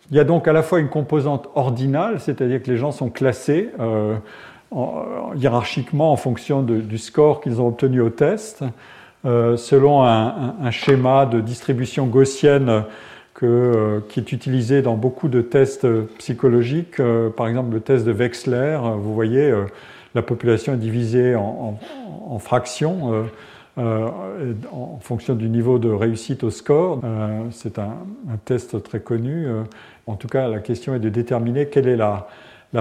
Il y a donc à la fois une composante ordinale, c'est-à-dire que les gens sont classés euh, hiérarchiquement en fonction du score qu'ils ont obtenu au test, euh, selon un, schéma de distribution gaussienne euh, qui est utilisé dans beaucoup de tests psychologiques. Euh, par exemple, le test de Wechsler, vous voyez, la population est divisée en, fractions. en fonction du niveau de réussite au score. c'est un, test très connu. en tout cas, la question est de déterminer quelle est la,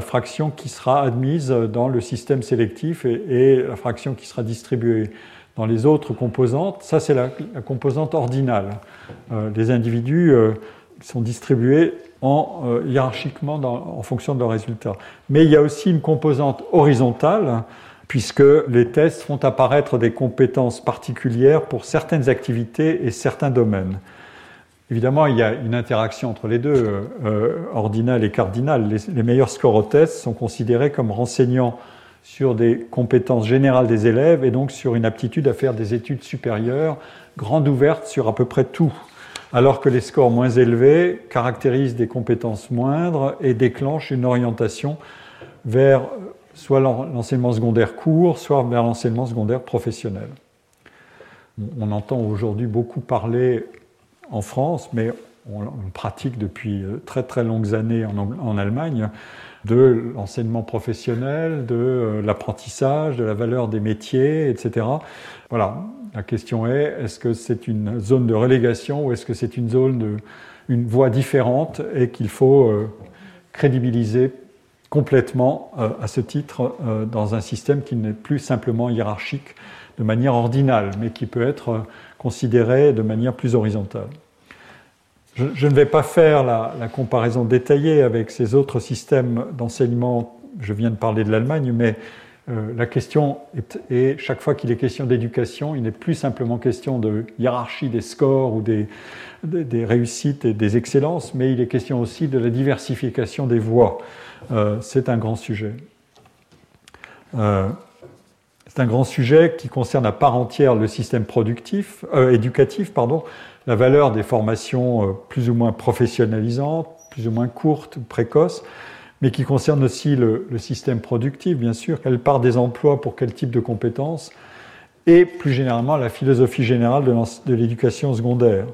fraction qui sera admise dans le système sélectif et la fraction qui sera distribuée dans les autres composantes, ça c'est la, composante ordinale. Euh, les individus euh, sont distribués euh, hiérarchiquement en fonction de leurs résultats. Mais il y a aussi une composante horizontale, puisque les tests font apparaître des compétences particulières pour certaines activités et certains domaines. Évidemment, il y a une interaction entre les deux, ordinal et cardinal. Les, meilleurs scores au test sont considérés comme renseignant sur des compétences générales des élèves et donc sur une aptitude à faire des études supérieures, grande ouverte sur à peu près tout, alors que les scores moins élevés caractérisent des compétences moindres et déclenchent une orientation vers soit l'enseignement secondaire court, soit vers l'enseignement secondaire professionnel. On entend aujourd'hui beaucoup parler en France, mais on, pratique depuis très très longues années en Allemagne, de l'enseignement professionnel, de euh, l'apprentissage, de la valeur des métiers, etc. Voilà, la question est, est-ce que c'est une zone de relégation ou est-ce que c'est une zone de, voie différente et qu'il faut euh, crédibiliser complètement euh, à ce titre dans un système qui n'est plus simplement hiérarchique de manière ordinale, mais qui peut être considéré de manière plus horizontale? Je, ne vais pas faire la, comparaison détaillée avec ces autres systèmes d'enseignement. Je viens de parler de l'Allemagne, mais euh, la question est, chaque fois qu'il est question d'éducation, il n'est plus simplement question de hiérarchie des scores ou des, réussites et des excellences, mais il est question aussi de la diversification des voies. Euh, c'est un grand sujet. Euh, c'est un grand sujet qui concerne à part entière le système productif, éducatif, pardon, la valeur des formations euh, plus ou moins professionnalisantes, plus ou moins courtes ou précoces, mais qui concerne aussi le, système productif, bien sûr, quelle part des emplois pour quel type de compétences, et plus généralement la philosophie générale de l'éducation secondaire,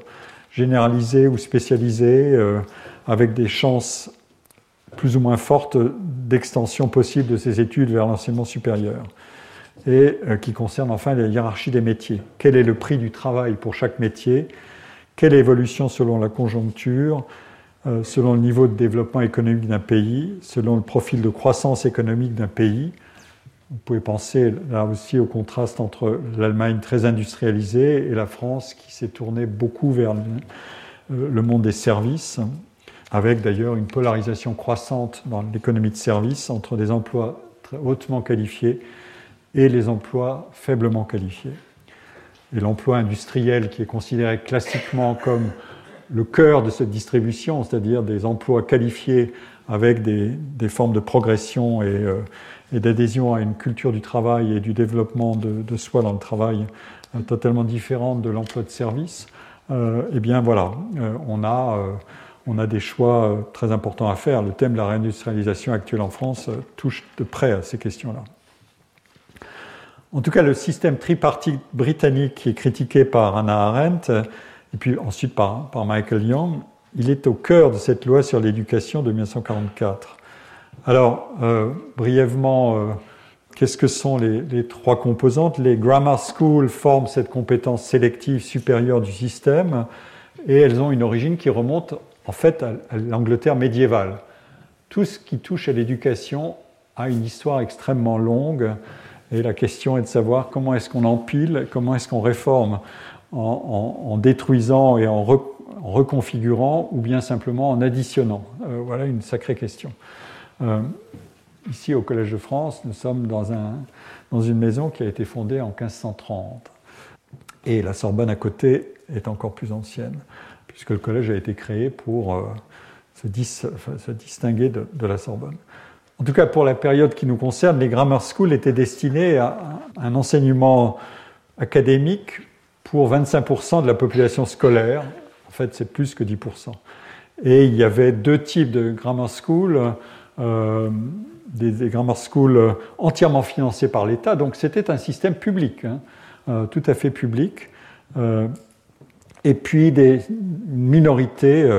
généralisée ou spécialisée, euh, avec des chances plus ou moins fortes d'extension possible de ces études vers l'enseignement supérieur. et qui concerne enfin la hiérarchie des métiers. Quel est le prix du travail pour chaque métier Quelle évolution selon la conjoncture selon le niveau de développement économique d'un pays, selon le profil de croissance économique d'un pays, vous pouvez penser là aussi au contraste entre l'Allemagne très industrialisée et la France qui s'est tournée beaucoup vers le monde des services, avec d'ailleurs une polarisation croissante dans l'économie de services entre des emplois hautement qualifiés et les emplois faiblement qualifiés. Et l'emploi industriel qui est considéré classiquement comme le cœur de cette distribution, c'est-à-dire des emplois qualifiés avec des, formes de progression et, euh, et d'adhésion à une culture du travail et du développement de, soi dans le travail euh, totalement différente de l'emploi de service, euh, eh bien voilà, euh, on, a, on a des choix très importants à faire. Le thème de la réindustrialisation actuelle en France touche de près à ces questions-là. En tout cas, le système tripartite britannique qui est critiqué par Hannah Arendt et puis ensuite par, Michael Young, il est au cœur de cette loi sur l'éducation de 1944. Alors, euh, brièvement, euh, qu'est-ce que sont les, trois composantes? Les grammar schools forment cette compétence sélective supérieure du système et elles ont une origine qui remonte en fait à, l'Angleterre médiévale. Tout ce qui touche à l'éducation a une histoire extrêmement longue et la question est de savoir comment est-ce qu'on empile, comment est-ce qu'on réforme en, détruisant et en, reconfigurant ou bien simplement en additionnant. Euh, voilà une sacrée question. Euh, ici, au Collège de France, nous sommes dans, un, dans une maison qui a été fondée en 1530. Et la Sorbonne à côté est encore plus ancienne, puisque le collège a été créé pour euh, se, distinguer de, la Sorbonne. En tout cas, pour la période qui nous concerne, les grammar schools étaient destinés à un enseignement académique pour 25% de la population scolaire. En fait, c'est plus que 10%. Et il y avait deux types de grammar schools euh, des, grammar schools entièrement financés par l'État. Donc c'était un système public, hein, euh, tout à fait public. Euh, et puis des minorités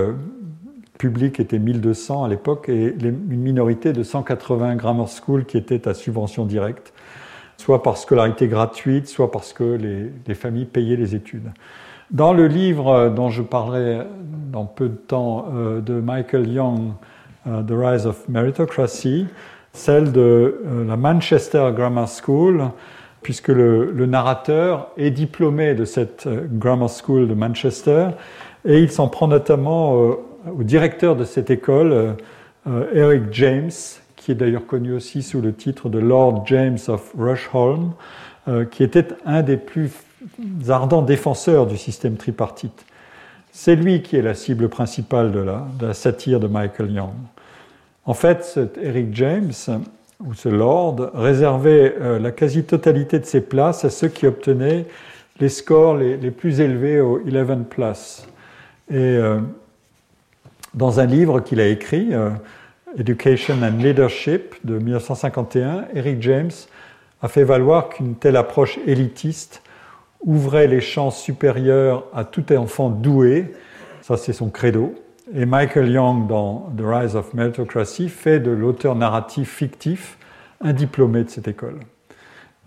publiques étaient 1200 à l'époque et une minorité de 180 grammar schools qui étaient à subvention directe, soit par scolarité gratuite, soit parce que les, les familles payaient les études. Dans le livre dont je parlerai dans peu de temps de Michael Young, euh, The Rise of Meritocracy, celle de euh, la Manchester Grammar School, puisque le, narrateur est diplômé de cette euh, Grammar School de Manchester, et il s'en prend notamment au directeur de cette école, Eric James, qui est d'ailleurs connu aussi sous le titre de Lord James of Rushholm, qui était un des plus ardents défenseurs du système tripartite. C'est lui qui est la cible principale de la, satire de Michael Young. En fait, cet Eric James, ou ce Lord, réservait euh, la quasi-totalité de ses places à ceux qui obtenaient les scores les, plus élevés au 11 Plus. Et euh, dans un livre qu'il a écrit, euh, Education and Leadership de 1951, Eric James a fait valoir qu'une telle approche élitiste ouvrait les chances supérieures à tout enfant doué, ça c'est son credo, et Michael Young, dans The Rise of Meritocracy, fait de l'auteur narratif fictif un diplômé de cette école.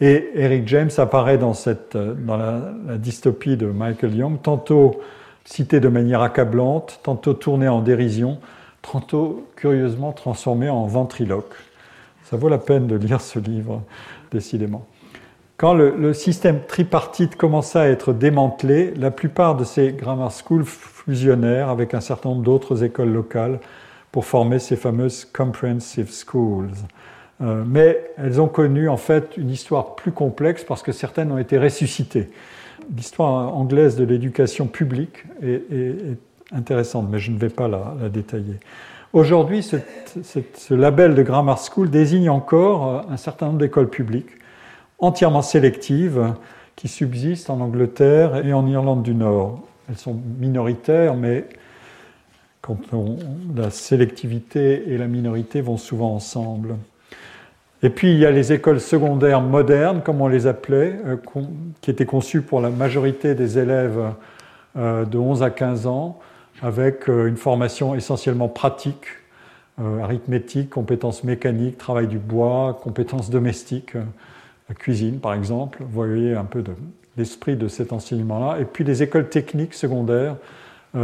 Et Eric James apparaît dans, cette, dans la, dystopie de Michael Young, tantôt cité de manière accablante, tantôt tourné en dérision, tantôt curieusement transformé en ventriloque. Ça vaut la peine de lire ce livre, décidément. Quand le, système tripartite commença à être démantelé, la plupart de ces grammar schools fusionnèrent avec un certain nombre d'autres écoles locales pour former ces fameuses comprehensive schools. Euh, mais elles ont connu en fait une histoire plus complexe parce que certaines ont été ressuscitées. L'histoire anglaise de l'éducation publique est, intéressante, mais je ne vais pas la, détailler. Aujourd'hui, ce label de Grammar School désigne encore euh, un certain nombre d'écoles publiques entièrement sélectives qui subsistent en Angleterre et en Irlande du Nord. Elles sont minoritaires, mais quand la sélectivité et la minorité vont souvent ensemble. Et puis il y a les écoles secondaires modernes, comme on les appelait, euh, qui étaient conçues pour la majorité des élèves euh, de 11 à 15 ans, avec euh, une formation essentiellement pratique, arithmétique, compétences mécaniques, travail du bois, compétences domestiques la cuisine par exemple. Vous voyez un peu l'esprit de, cet enseignement-là. Et puis les écoles techniques secondaires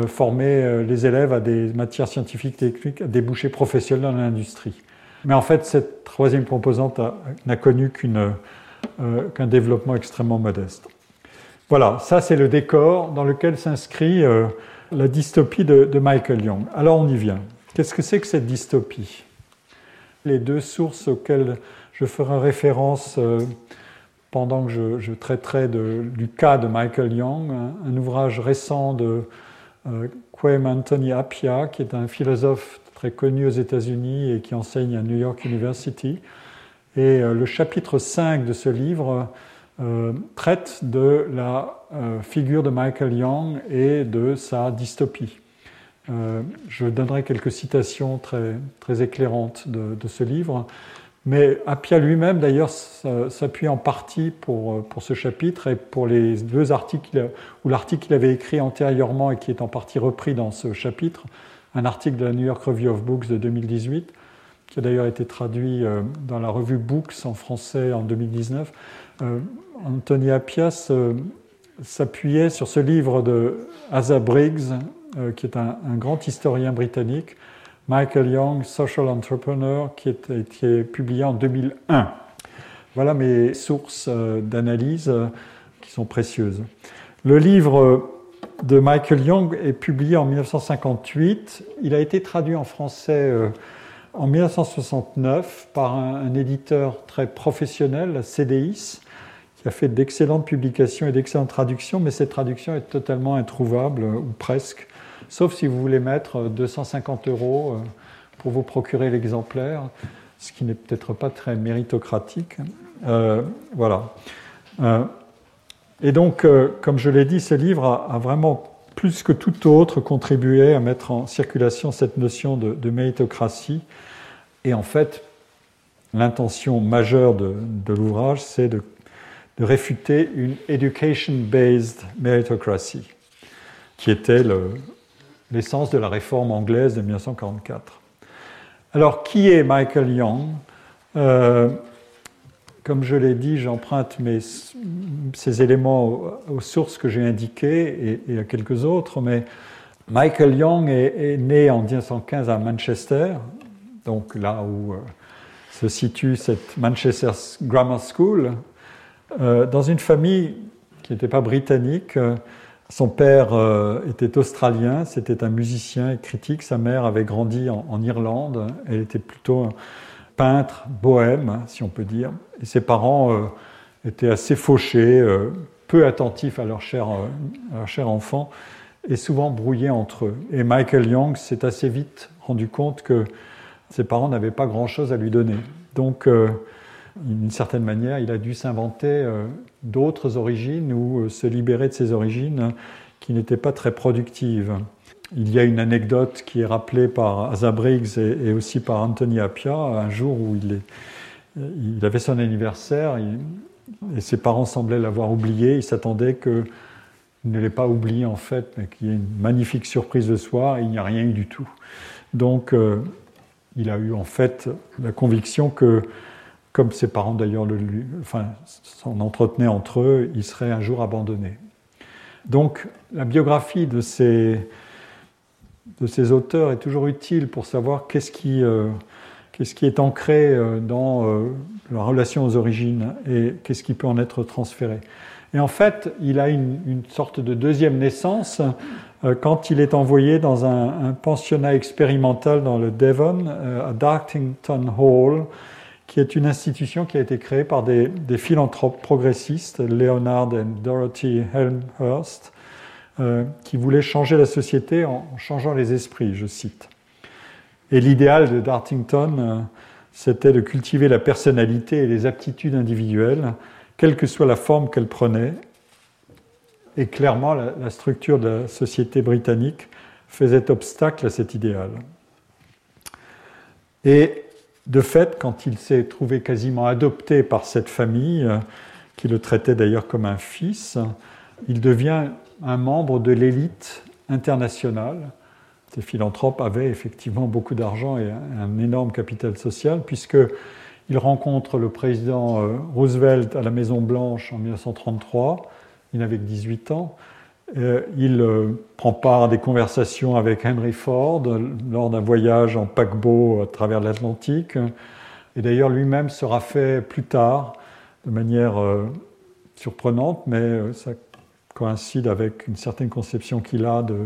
formaient les élèves à des matières scientifiques techniques, à déboucher professionnels dans l'industrie. Mais en fait, cette troisième composante n'a connu euh, qu'un développement extrêmement modeste. Voilà, ça c'est le décor dans lequel s'inscrit la dystopie de, Michael Young. Alors on y vient. Qu'est-ce que c'est que cette dystopie? Les deux sources auxquelles je ferai référence euh, pendant que je, traiterai du cas de Michael Young, un, ouvrage récent de euh, Quem Anthony Appia, qui est un philosophe très connu aux États-Unis et qui enseigne à New York University. Et euh, le chapitre 5 de ce livre traite de la figure de Michael Young et de sa dystopie. je donnerai quelques citations très, très éclairantes de, de ce livre. Mais Appia lui-même, d'ailleurs, s'appuie en partie pour, pour, ce chapitre et pour les deux articles, ou l'article qu'il avait écrit antérieurement et qui est en partie repris dans ce chapitre, un article de la New York Review of Books de 2018, qui a d'ailleurs été traduit euh, dans la revue Books en français en 2019. Euh, Anthony Appia s'appuyait sur ce livre de Asa Briggs, euh, qui est un, un grand historien britannique, Michael Young, Social Entrepreneur, qui est, publié en 2001. Voilà mes sources euh, d'analyse euh, qui sont précieuses. Le livre de Michael Young est publié en 1958. Il a été traduit en français euh, en 1969 par un, éditeur très professionnel, CDIS, qui a fait d'excellentes publications et d'excellentes traductions, mais cette traduction est totalement introuvable, ou presque sauf si vous voulez mettre 250 euros euh, pour vous procurer l'exemplaire, ce qui n'est peut-être pas très méritocratique. Euh, voilà. Euh, et donc, comme je l'ai dit, ce livre a, vraiment plus que tout autre contribué à mettre en circulation cette notion de, méritocratie. Et en fait, l'intention majeure de, l'ouvrage, c'est de, réfuter une education-based meritocracy, qui était le, l'essence de la réforme anglaise de 1944. Alors, qui est Michael Young? Euh, Comme je l'ai dit, j'emprunte ces éléments aux, sources que j'ai indiquées et, à quelques autres, mais Michael Young est, né en 1915 à Manchester, donc là où euh, se situe cette Manchester Grammar School, euh, dans une famille qui n'était pas britannique. Son père euh, était australien, c'était un musicien et critique. Sa mère avait grandi en, Irlande. Elle était plutôt peintre, bohème, si on peut dire. Et ses parents euh, étaient assez fauchés, euh, peu attentifs à leur, cher, leur cher enfant et souvent brouillés entre eux. Et Michael Young s'est assez vite rendu compte que ses parents n'avaient pas grand-chose à lui donner. Donc, d'une certaine manière, il a dû s'inventer euh, d'autres origines ou euh, se libérer de ses origines qui n'étaient pas très productives. Il y a une anecdote qui est rappelée par Asa Briggs et, aussi par Anthony Appia, un jour où il, avait son anniversaire et ses parents semblaient l'avoir oublié. Il s'attendait qu'il ne l'ait pas oublié en fait, mais qu'il y ait une magnifique surprise de soir et il n'y a rien eu du tout. Donc euh, il a eu en fait la conviction que comme ses parents d'ailleurs enfin, s'en entretenaient entre eux, il serait un jour abandonné. Donc la biographie de ces, de ces auteurs est toujours utile pour savoir qu'est-ce qui, euh, qu'est-ce qui est ancré euh, dans euh, la relation aux origines et qu'est-ce qui peut en être transféré. Et en fait, il a une, sorte de deuxième naissance quand il est envoyé dans un, un, pensionnat expérimental dans le Devon, à Dartington Hall, qui est une institution qui a été créée par des, philanthropes progressistes, Leonard et Dorothy Helmhurst, euh, qui voulaient changer la société en changeant les esprits, je cite. Et l'idéal de Dartington, euh, c'était de cultiver la personnalité et les aptitudes individuelles, quelle que soit la forme qu'elles prenaient. Et clairement, la, la structure de la société britannique faisait obstacle à cet idéal. Et de fait, quand il s'est trouvé quasiment adopté par cette famille, euh, qui le traitait d'ailleurs comme un fils, il devient un membre de l'élite internationale. Ces philanthropes avaient effectivement beaucoup d'argent et un énorme capital social, puisqu'ils Il rencontre le président euh, Roosevelt à la Maison Blanche en 1933. Il n'avait que 18 ans. Euh, il euh, prend part à des conversations avec Henry Ford lors d'un voyage en paquebot à travers l'Atlantique. Et d'ailleurs, lui-même sera fait plus tard, de manière surprenante, mais ça coïncide avec une certaine conception qu'il a de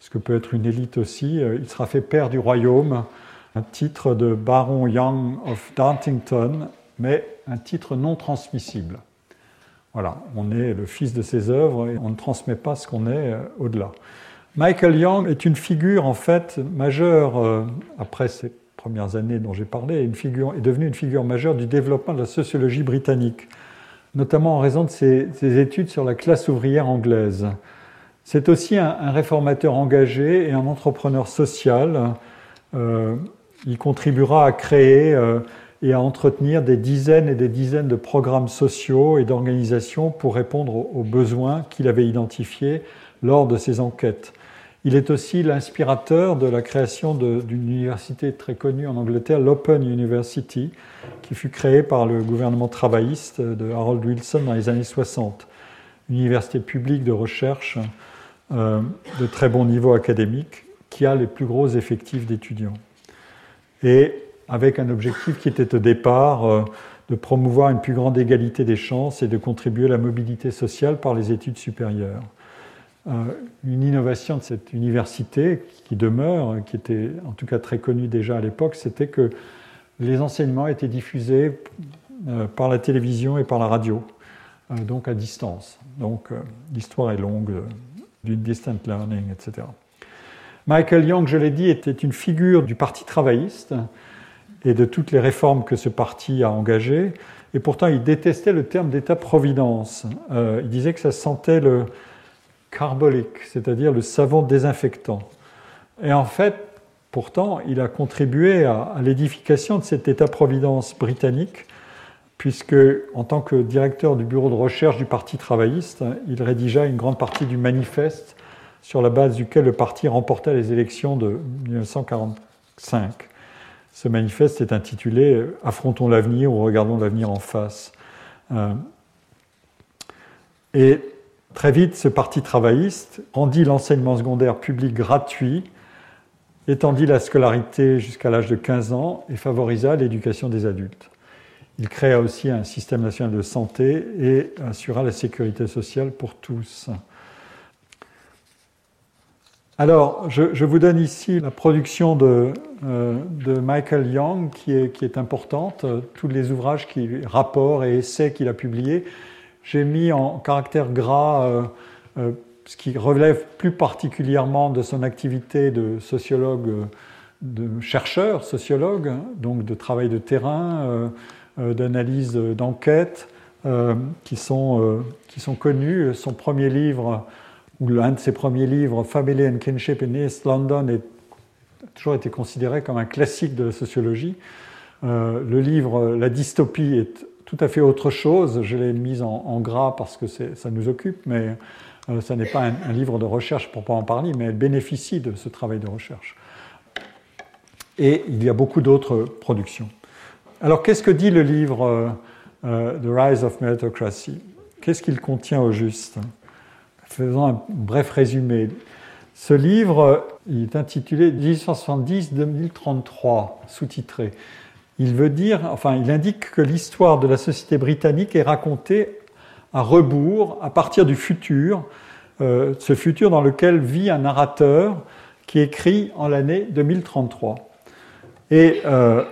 ce que peut être une élite aussi. Il sera fait père du royaume un titre de Baron Young of Dartington, mais un titre non transmissible. Voilà, on est le fils de ses œuvres et on ne transmet pas ce qu'on est euh, au-delà. Michael Young est une figure en fait majeure, euh, après ces premières années dont j'ai parlé, est devenu une figure majeure du développement de la sociologie britannique, notamment en raison de ses, études sur la classe ouvrière anglaise. C'est aussi un, réformateur engagé et un entrepreneur social. Euh, il contribuera à créer euh, et à entretenir des dizaines et des dizaines de programmes sociaux et d'organisations pour répondre aux besoins qu'il avait identifiés lors de ses enquêtes. Il est aussi l'inspirateur de la création d'une université très connue en Angleterre, l'Open University, qui fut créée par le gouvernement travailliste de Harold Wilson dans les années 60. Une université publique de recherche euh, de très bon niveau académique qui a les plus gros effectifs d'étudiants et avec un objectif qui était au départ euh, de promouvoir une plus grande égalité des chances et de contribuer à la mobilité sociale par les études supérieures. Euh, une innovation de cette université qui demeure, qui était en tout cas très connue déjà à l'époque, c'était que les enseignements étaient diffusés euh, par la télévision et par la radio, donc à distance. Donc l'histoire est longue du distant learning, etc. Michael Young, je l'ai dit, était une figure du Parti travailliste et de toutes les réformes que ce parti a engagées. Et pourtant, il détestait le terme d'État-providence. Euh, il disait que ça sentait le carbolique, c'est-à-dire le savon désinfectant. Et en fait, pourtant, il a contribué à, l'édification de cet État-providence britannique, puisque, en tant que directeur du bureau de recherche du Parti travailliste, il rédigea une grande partie du manifeste sur la base duquel le parti remporta les élections de 1945. Ce manifeste est intitulé Affrontons l'avenir ou regardons l'avenir en face. Euh, et très vite, ce parti travailliste rendit l'enseignement secondaire public gratuit, étendit la scolarité jusqu'à l'âge de 15 ans et favorisa l'éducation des adultes. Il créa aussi un système national de santé et assura la sécurité sociale pour tous. Alors, je, vous donne ici la production de, euh, Michael Young, qui est, importante, tous les ouvrages, qui, rapports et essais qu'il a publiés. J'ai mis en caractère gras euh, euh, ce qui relève plus particulièrement de son activité de sociologue, de chercheur sociologue, donc de travail de terrain, d'analyse d'enquête, qui, sont, qui sont connus. Son premier livre où l'un de ses premiers livres, Family and Kinship in East London, a toujours été considéré comme un classique de la sociologie. Euh, le livre La dystopie est tout à fait autre chose. Je l'ai mis en, gras parce que ça nous occupe, mais euh, ce n'est pas un, livre de recherche pour pas en parler, mais elle bénéficie de ce travail de recherche. Et il y a beaucoup d'autres productions. Alors, qu'est-ce que dit le livre euh, The Rise of Meritocracy? Qu'est-ce qu'il contient au juste? Faisons un bref résumé. Ce livre il est intitulé 1870-2033, sous-titré. Il indique que l'histoire de la société britannique est racontée à rebours, à partir du futur, euh, ce futur dans lequel vit un narrateur qui écrit en l'année 2033. Et euh,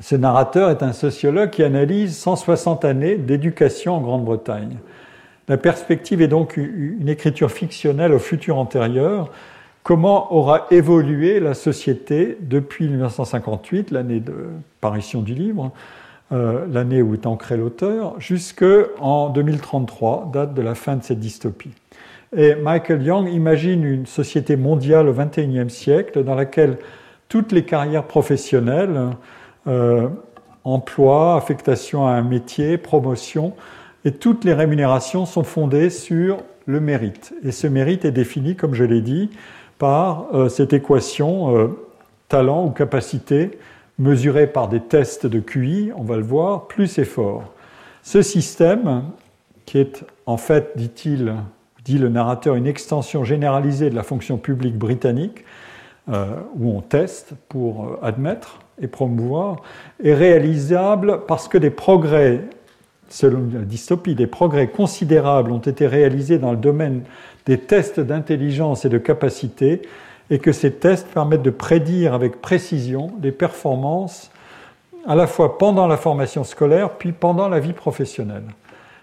ce narrateur est un sociologue qui analyse 160 années d'éducation en Grande-Bretagne. La perspective est donc une écriture fictionnelle au futur antérieur. Comment aura évolué la société depuis 1958, l'année de parution du livre, euh, l'année où est ancré l'auteur, jusqu'en 2033, date de la fin de cette dystopie. Et Michael Young imagine une société mondiale au XXIe siècle dans laquelle toutes les carrières professionnelles, euh, emploi, affectation à un métier, promotion, et toutes les rémunérations sont fondées sur le mérite. Et ce mérite est défini, comme je l'ai dit, par euh, cette équation euh, talent ou capacité mesurés par des tests de QI, on va le voir, plus effort. Ce système, qui est en fait, dit-il, dit le narrateur, une extension généralisée de la fonction publique britannique, euh, où on teste pour admettre et promouvoir, est réalisable parce que des progrès, selon la dystopie, des progrès considérables ont été réalisés dans le domaine des tests d'intelligence et de capacité, et que ces tests permettent de prédire avec précision les performances à la fois pendant la formation scolaire puis pendant la vie professionnelle.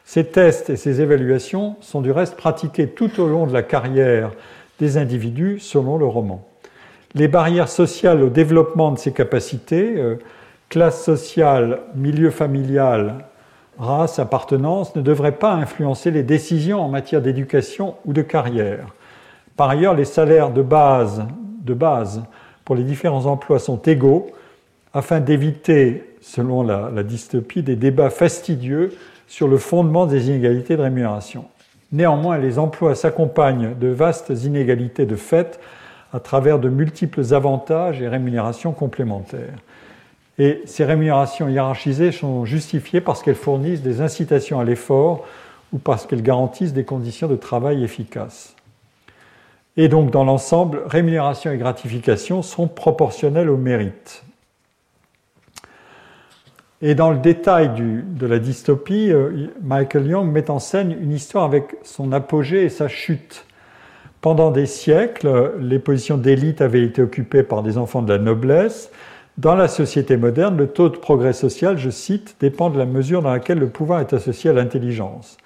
Ces tests et ces évaluations sont du reste pratiqués tout au long de la carrière des individus selon le roman. Les barrières sociales au développement de ces capacités, euh, classe sociale, milieu familial, race, appartenance, ne devraient pas influencer les décisions en matière d'éducation ou de carrière. Par ailleurs, les salaires de base, pour les différents emplois sont égaux afin d'éviter, selon la dystopie, des débats fastidieux sur le fondement des inégalités de rémunération. Néanmoins, les emplois s'accompagnent de vastes inégalités de fait à travers de multiples avantages et rémunérations complémentaires. Et ces rémunérations hiérarchisées sont justifiées parce qu'elles fournissent des incitations à l'effort ou parce qu'elles garantissent des conditions de travail efficaces. Et donc, dans l'ensemble, rémunération et gratification sont proportionnelles au mérite. Et dans le détail de la dystopie, euh, Michael Young met en scène une histoire avec son apogée et sa chute. Pendant des siècles, les positions d'élite avaient été occupées par des enfants de la noblesse. Dans la société moderne, le taux de progrès social, je cite, dépend de la mesure dans laquelle le pouvoir est associé à l'intelligence.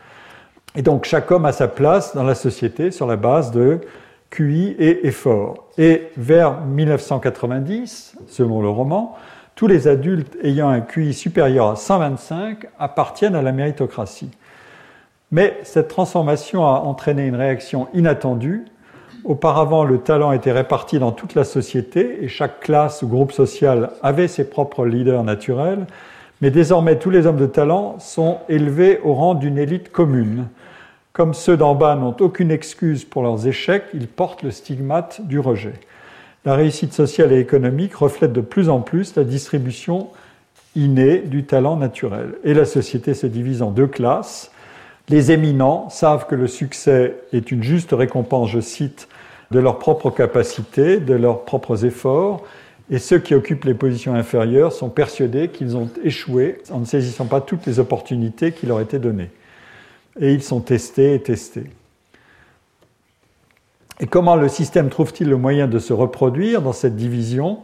Et donc chaque homme a sa place dans la société sur la base de QI et effort. Et vers 1990, selon le roman, tous les adultes ayant un QI supérieur à 125 appartiennent à la méritocratie. Mais cette transformation a entraîné une réaction inattendue. Auparavant, le talent était réparti dans toute la société et chaque classe ou groupe social avait ses propres leaders naturels. Mais désormais, tous les hommes de talent sont élevés au rang d'une élite commune. Comme ceux d'en bas n'ont aucune excuse pour leurs échecs, ils portent le stigmate du rejet la réussite sociale et économique reflète de plus en plus la distribution innée du talent naturel. Et la société se divise en deux classes. Les éminents savent que le succès est une juste récompense, je cite, de leurs propres capacités, de leurs propres efforts, et ceux qui occupent les positions inférieures sont persuadés qu'ils ont échoué en ne saisissant pas toutes les opportunités qui leur étaient données. Et ils sont testés et testés. Et comment le système trouve-t-il le moyen de se reproduire dans cette division?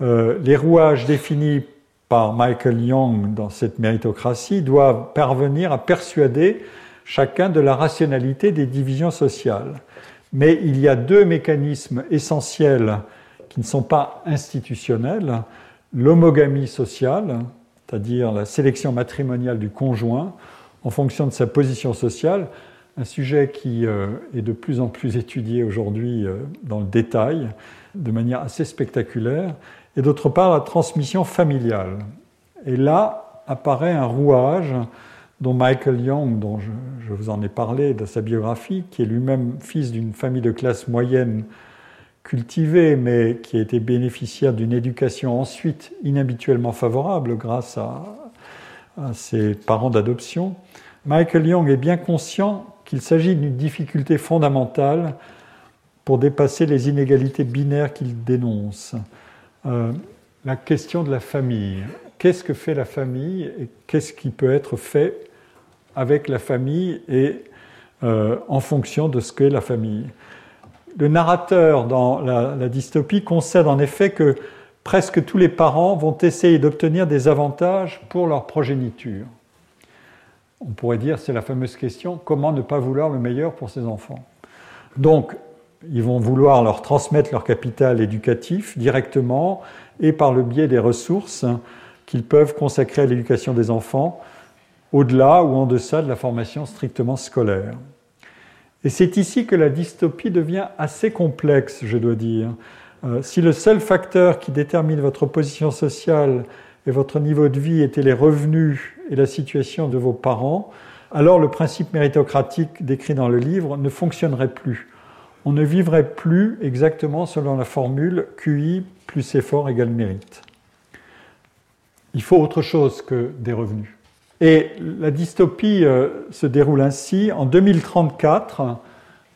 Euh, Les rouages définis par Michael Young dans cette méritocratie doivent parvenir à persuader chacun de la rationalité des divisions sociales. Mais il y a deux mécanismes essentiels qui ne sont pas institutionnels. L'homogamie sociale, c'est-à-dire la sélection matrimoniale du conjoint en fonction de sa position sociale, un sujet qui euh, est de plus en plus étudié aujourd'hui euh, dans le détail, de manière assez spectaculaire, et d'autre part la transmission familiale. Et là apparaît un rouage dont Michael Young, dont je, vous en ai parlé de sa biographie, qui est lui-même fils d'une famille de classe moyenne cultivée, mais qui a été bénéficiaire d'une éducation ensuite inhabituellement favorable grâce à, à ses parents d'adoption. Michael Young est bien conscient qu'il s'agit d'une difficulté fondamentale pour dépasser les inégalités binaires qu'il dénonce. Euh, la question de la famille. Qu'est-ce que fait la famille et qu'est-ce qui peut être fait avec la famille et euh, en fonction de ce qu'est la famille? Le narrateur dans la, la dystopie concède en effet que presque tous les parents vont essayer d'obtenir des avantages pour leur progéniture. On pourrait dire, c'est la fameuse question, comment ne pas vouloir le meilleur pour ses enfants? Donc, ils vont vouloir leur transmettre leur capital éducatif directement et par le biais des ressources qu'ils peuvent consacrer à l'éducation des enfants, au-delà ou en deçà de la formation strictement scolaire. Et c'est ici que la dystopie devient assez complexe, je dois dire. Euh, si le seul facteur qui détermine votre position sociale et votre niveau de vie était les revenus et la situation de vos parents, alors le principe méritocratique décrit dans le livre ne fonctionnerait plus. On ne vivrait plus exactement selon la formule QI plus effort égale mérite. il faut autre chose que des revenus. Et la dystopie euh, se déroule ainsi. En 2034,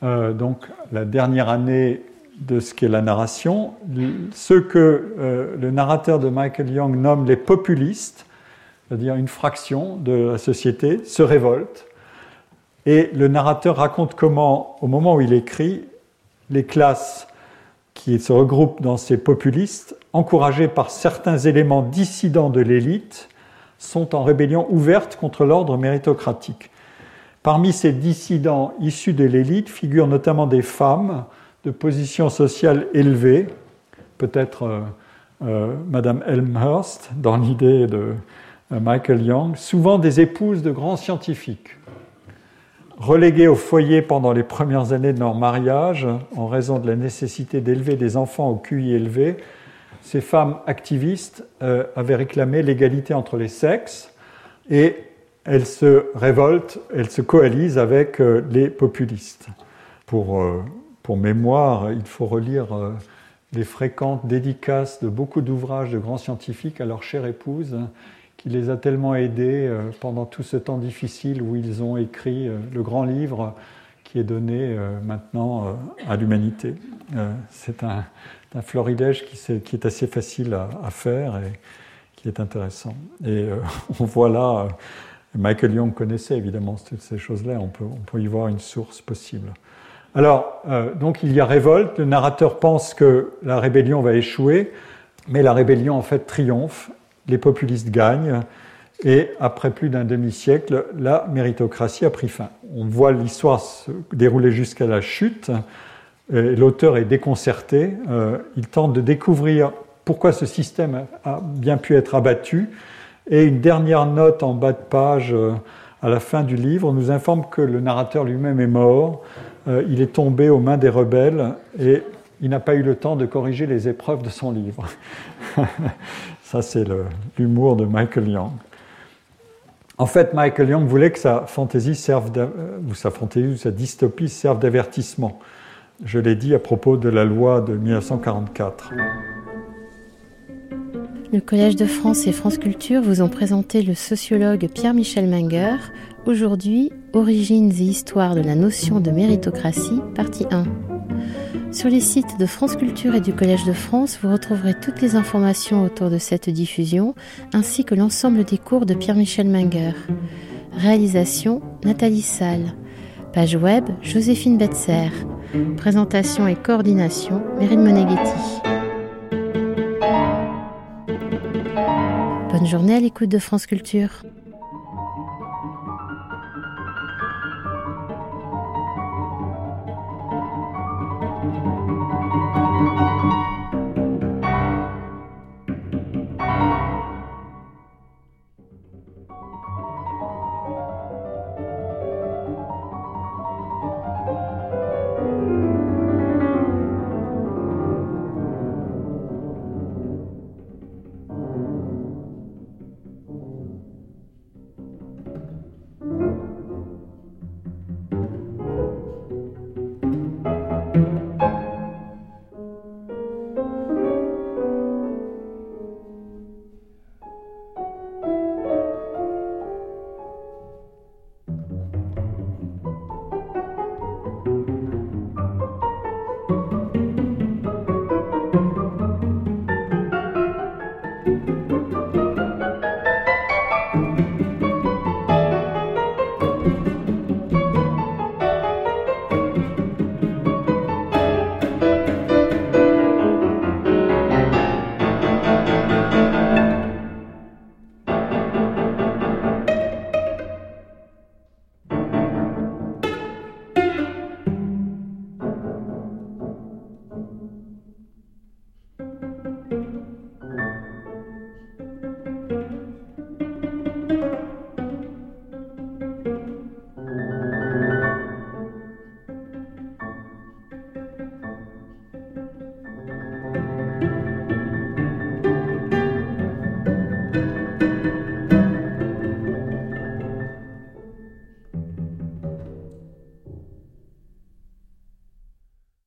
euh, donc la dernière année de ce qu'est la narration, ceux que euh, le narrateur de Michael Young nomme les populistes, c'est-à-dire une fraction de la société, se révoltent. Et le narrateur raconte comment, au moment où il écrit, les classes qui se regroupent dans ces populistes, encouragées par certains éléments dissidents de l'élite, sont en rébellion ouverte contre l'ordre méritocratique. Parmi ces dissidents issus de l'élite figurent notamment des femmes de position sociale élevée, peut-être euh, euh, Madame Elmhurst dans l'idée de euh, Michael Young, souvent des épouses de grands scientifiques. Reléguées au foyer pendant les premières années de leur mariage, en raison de la nécessité d'élever des enfants au QI élevé, ces femmes activistes euh, avaient réclamé l'égalité entre les sexes et elles se révoltent, elles se coalisent avec euh, les populistes. Pour, euh, pour, mémoire, il faut relire les fréquentes dédicaces de beaucoup d'ouvrages de grands scientifiques à leur chère épouse, qui les a tellement aidés pendant tout ce temps difficile où ils ont écrit le grand livre qui est donné maintenant à l'humanité. C'est un, un florilège qui, est assez facile à, faire et qui est intéressant. Et euh, on voit là, euh, Michael Young connaissait évidemment toutes ces choses-là, on peut, y voir une source possible. Alors, euh, donc il y a révolte, le narrateur pense que la rébellion va échouer, mais la rébellion en fait triomphe, les populistes gagnent, et après plus d'un demi-siècle, la méritocratie a pris fin. On voit l'histoire se dérouler jusqu'à la chute, L'auteur est déconcerté. Euh, il tente de découvrir pourquoi ce système a bien pu être abattu. Et une dernière note en bas de page, euh, à la fin du livre, nous informe que le narrateur lui-même est mort. Euh, il est tombé aux mains des rebelles et il n'a pas eu le temps de corriger les épreuves de son livre. Ça, c'est l'humour de Michael Young. En fait, Michael Young voulait que sa fantaisie serve, ou sa ou sa dystopie serve d'avertissement. Je l'ai dit à propos de la loi de 1944. Le Collège de France et France Culture vous ont présenté le sociologue Pierre-Michel Menger. Aujourd'hui, Origines et histoire de la notion de méritocratie, partie 1. Sur les sites de France Culture et du Collège de France, vous retrouverez toutes les informations autour de cette diffusion, ainsi que l'ensemble des cours de Pierre-Michel Menger. Réalisation Nathalie Salle. Page web Joséphine Betzer. Présentation et coordination, Mérine Moneghetti. Bonne journée à l'écoute de France Culture.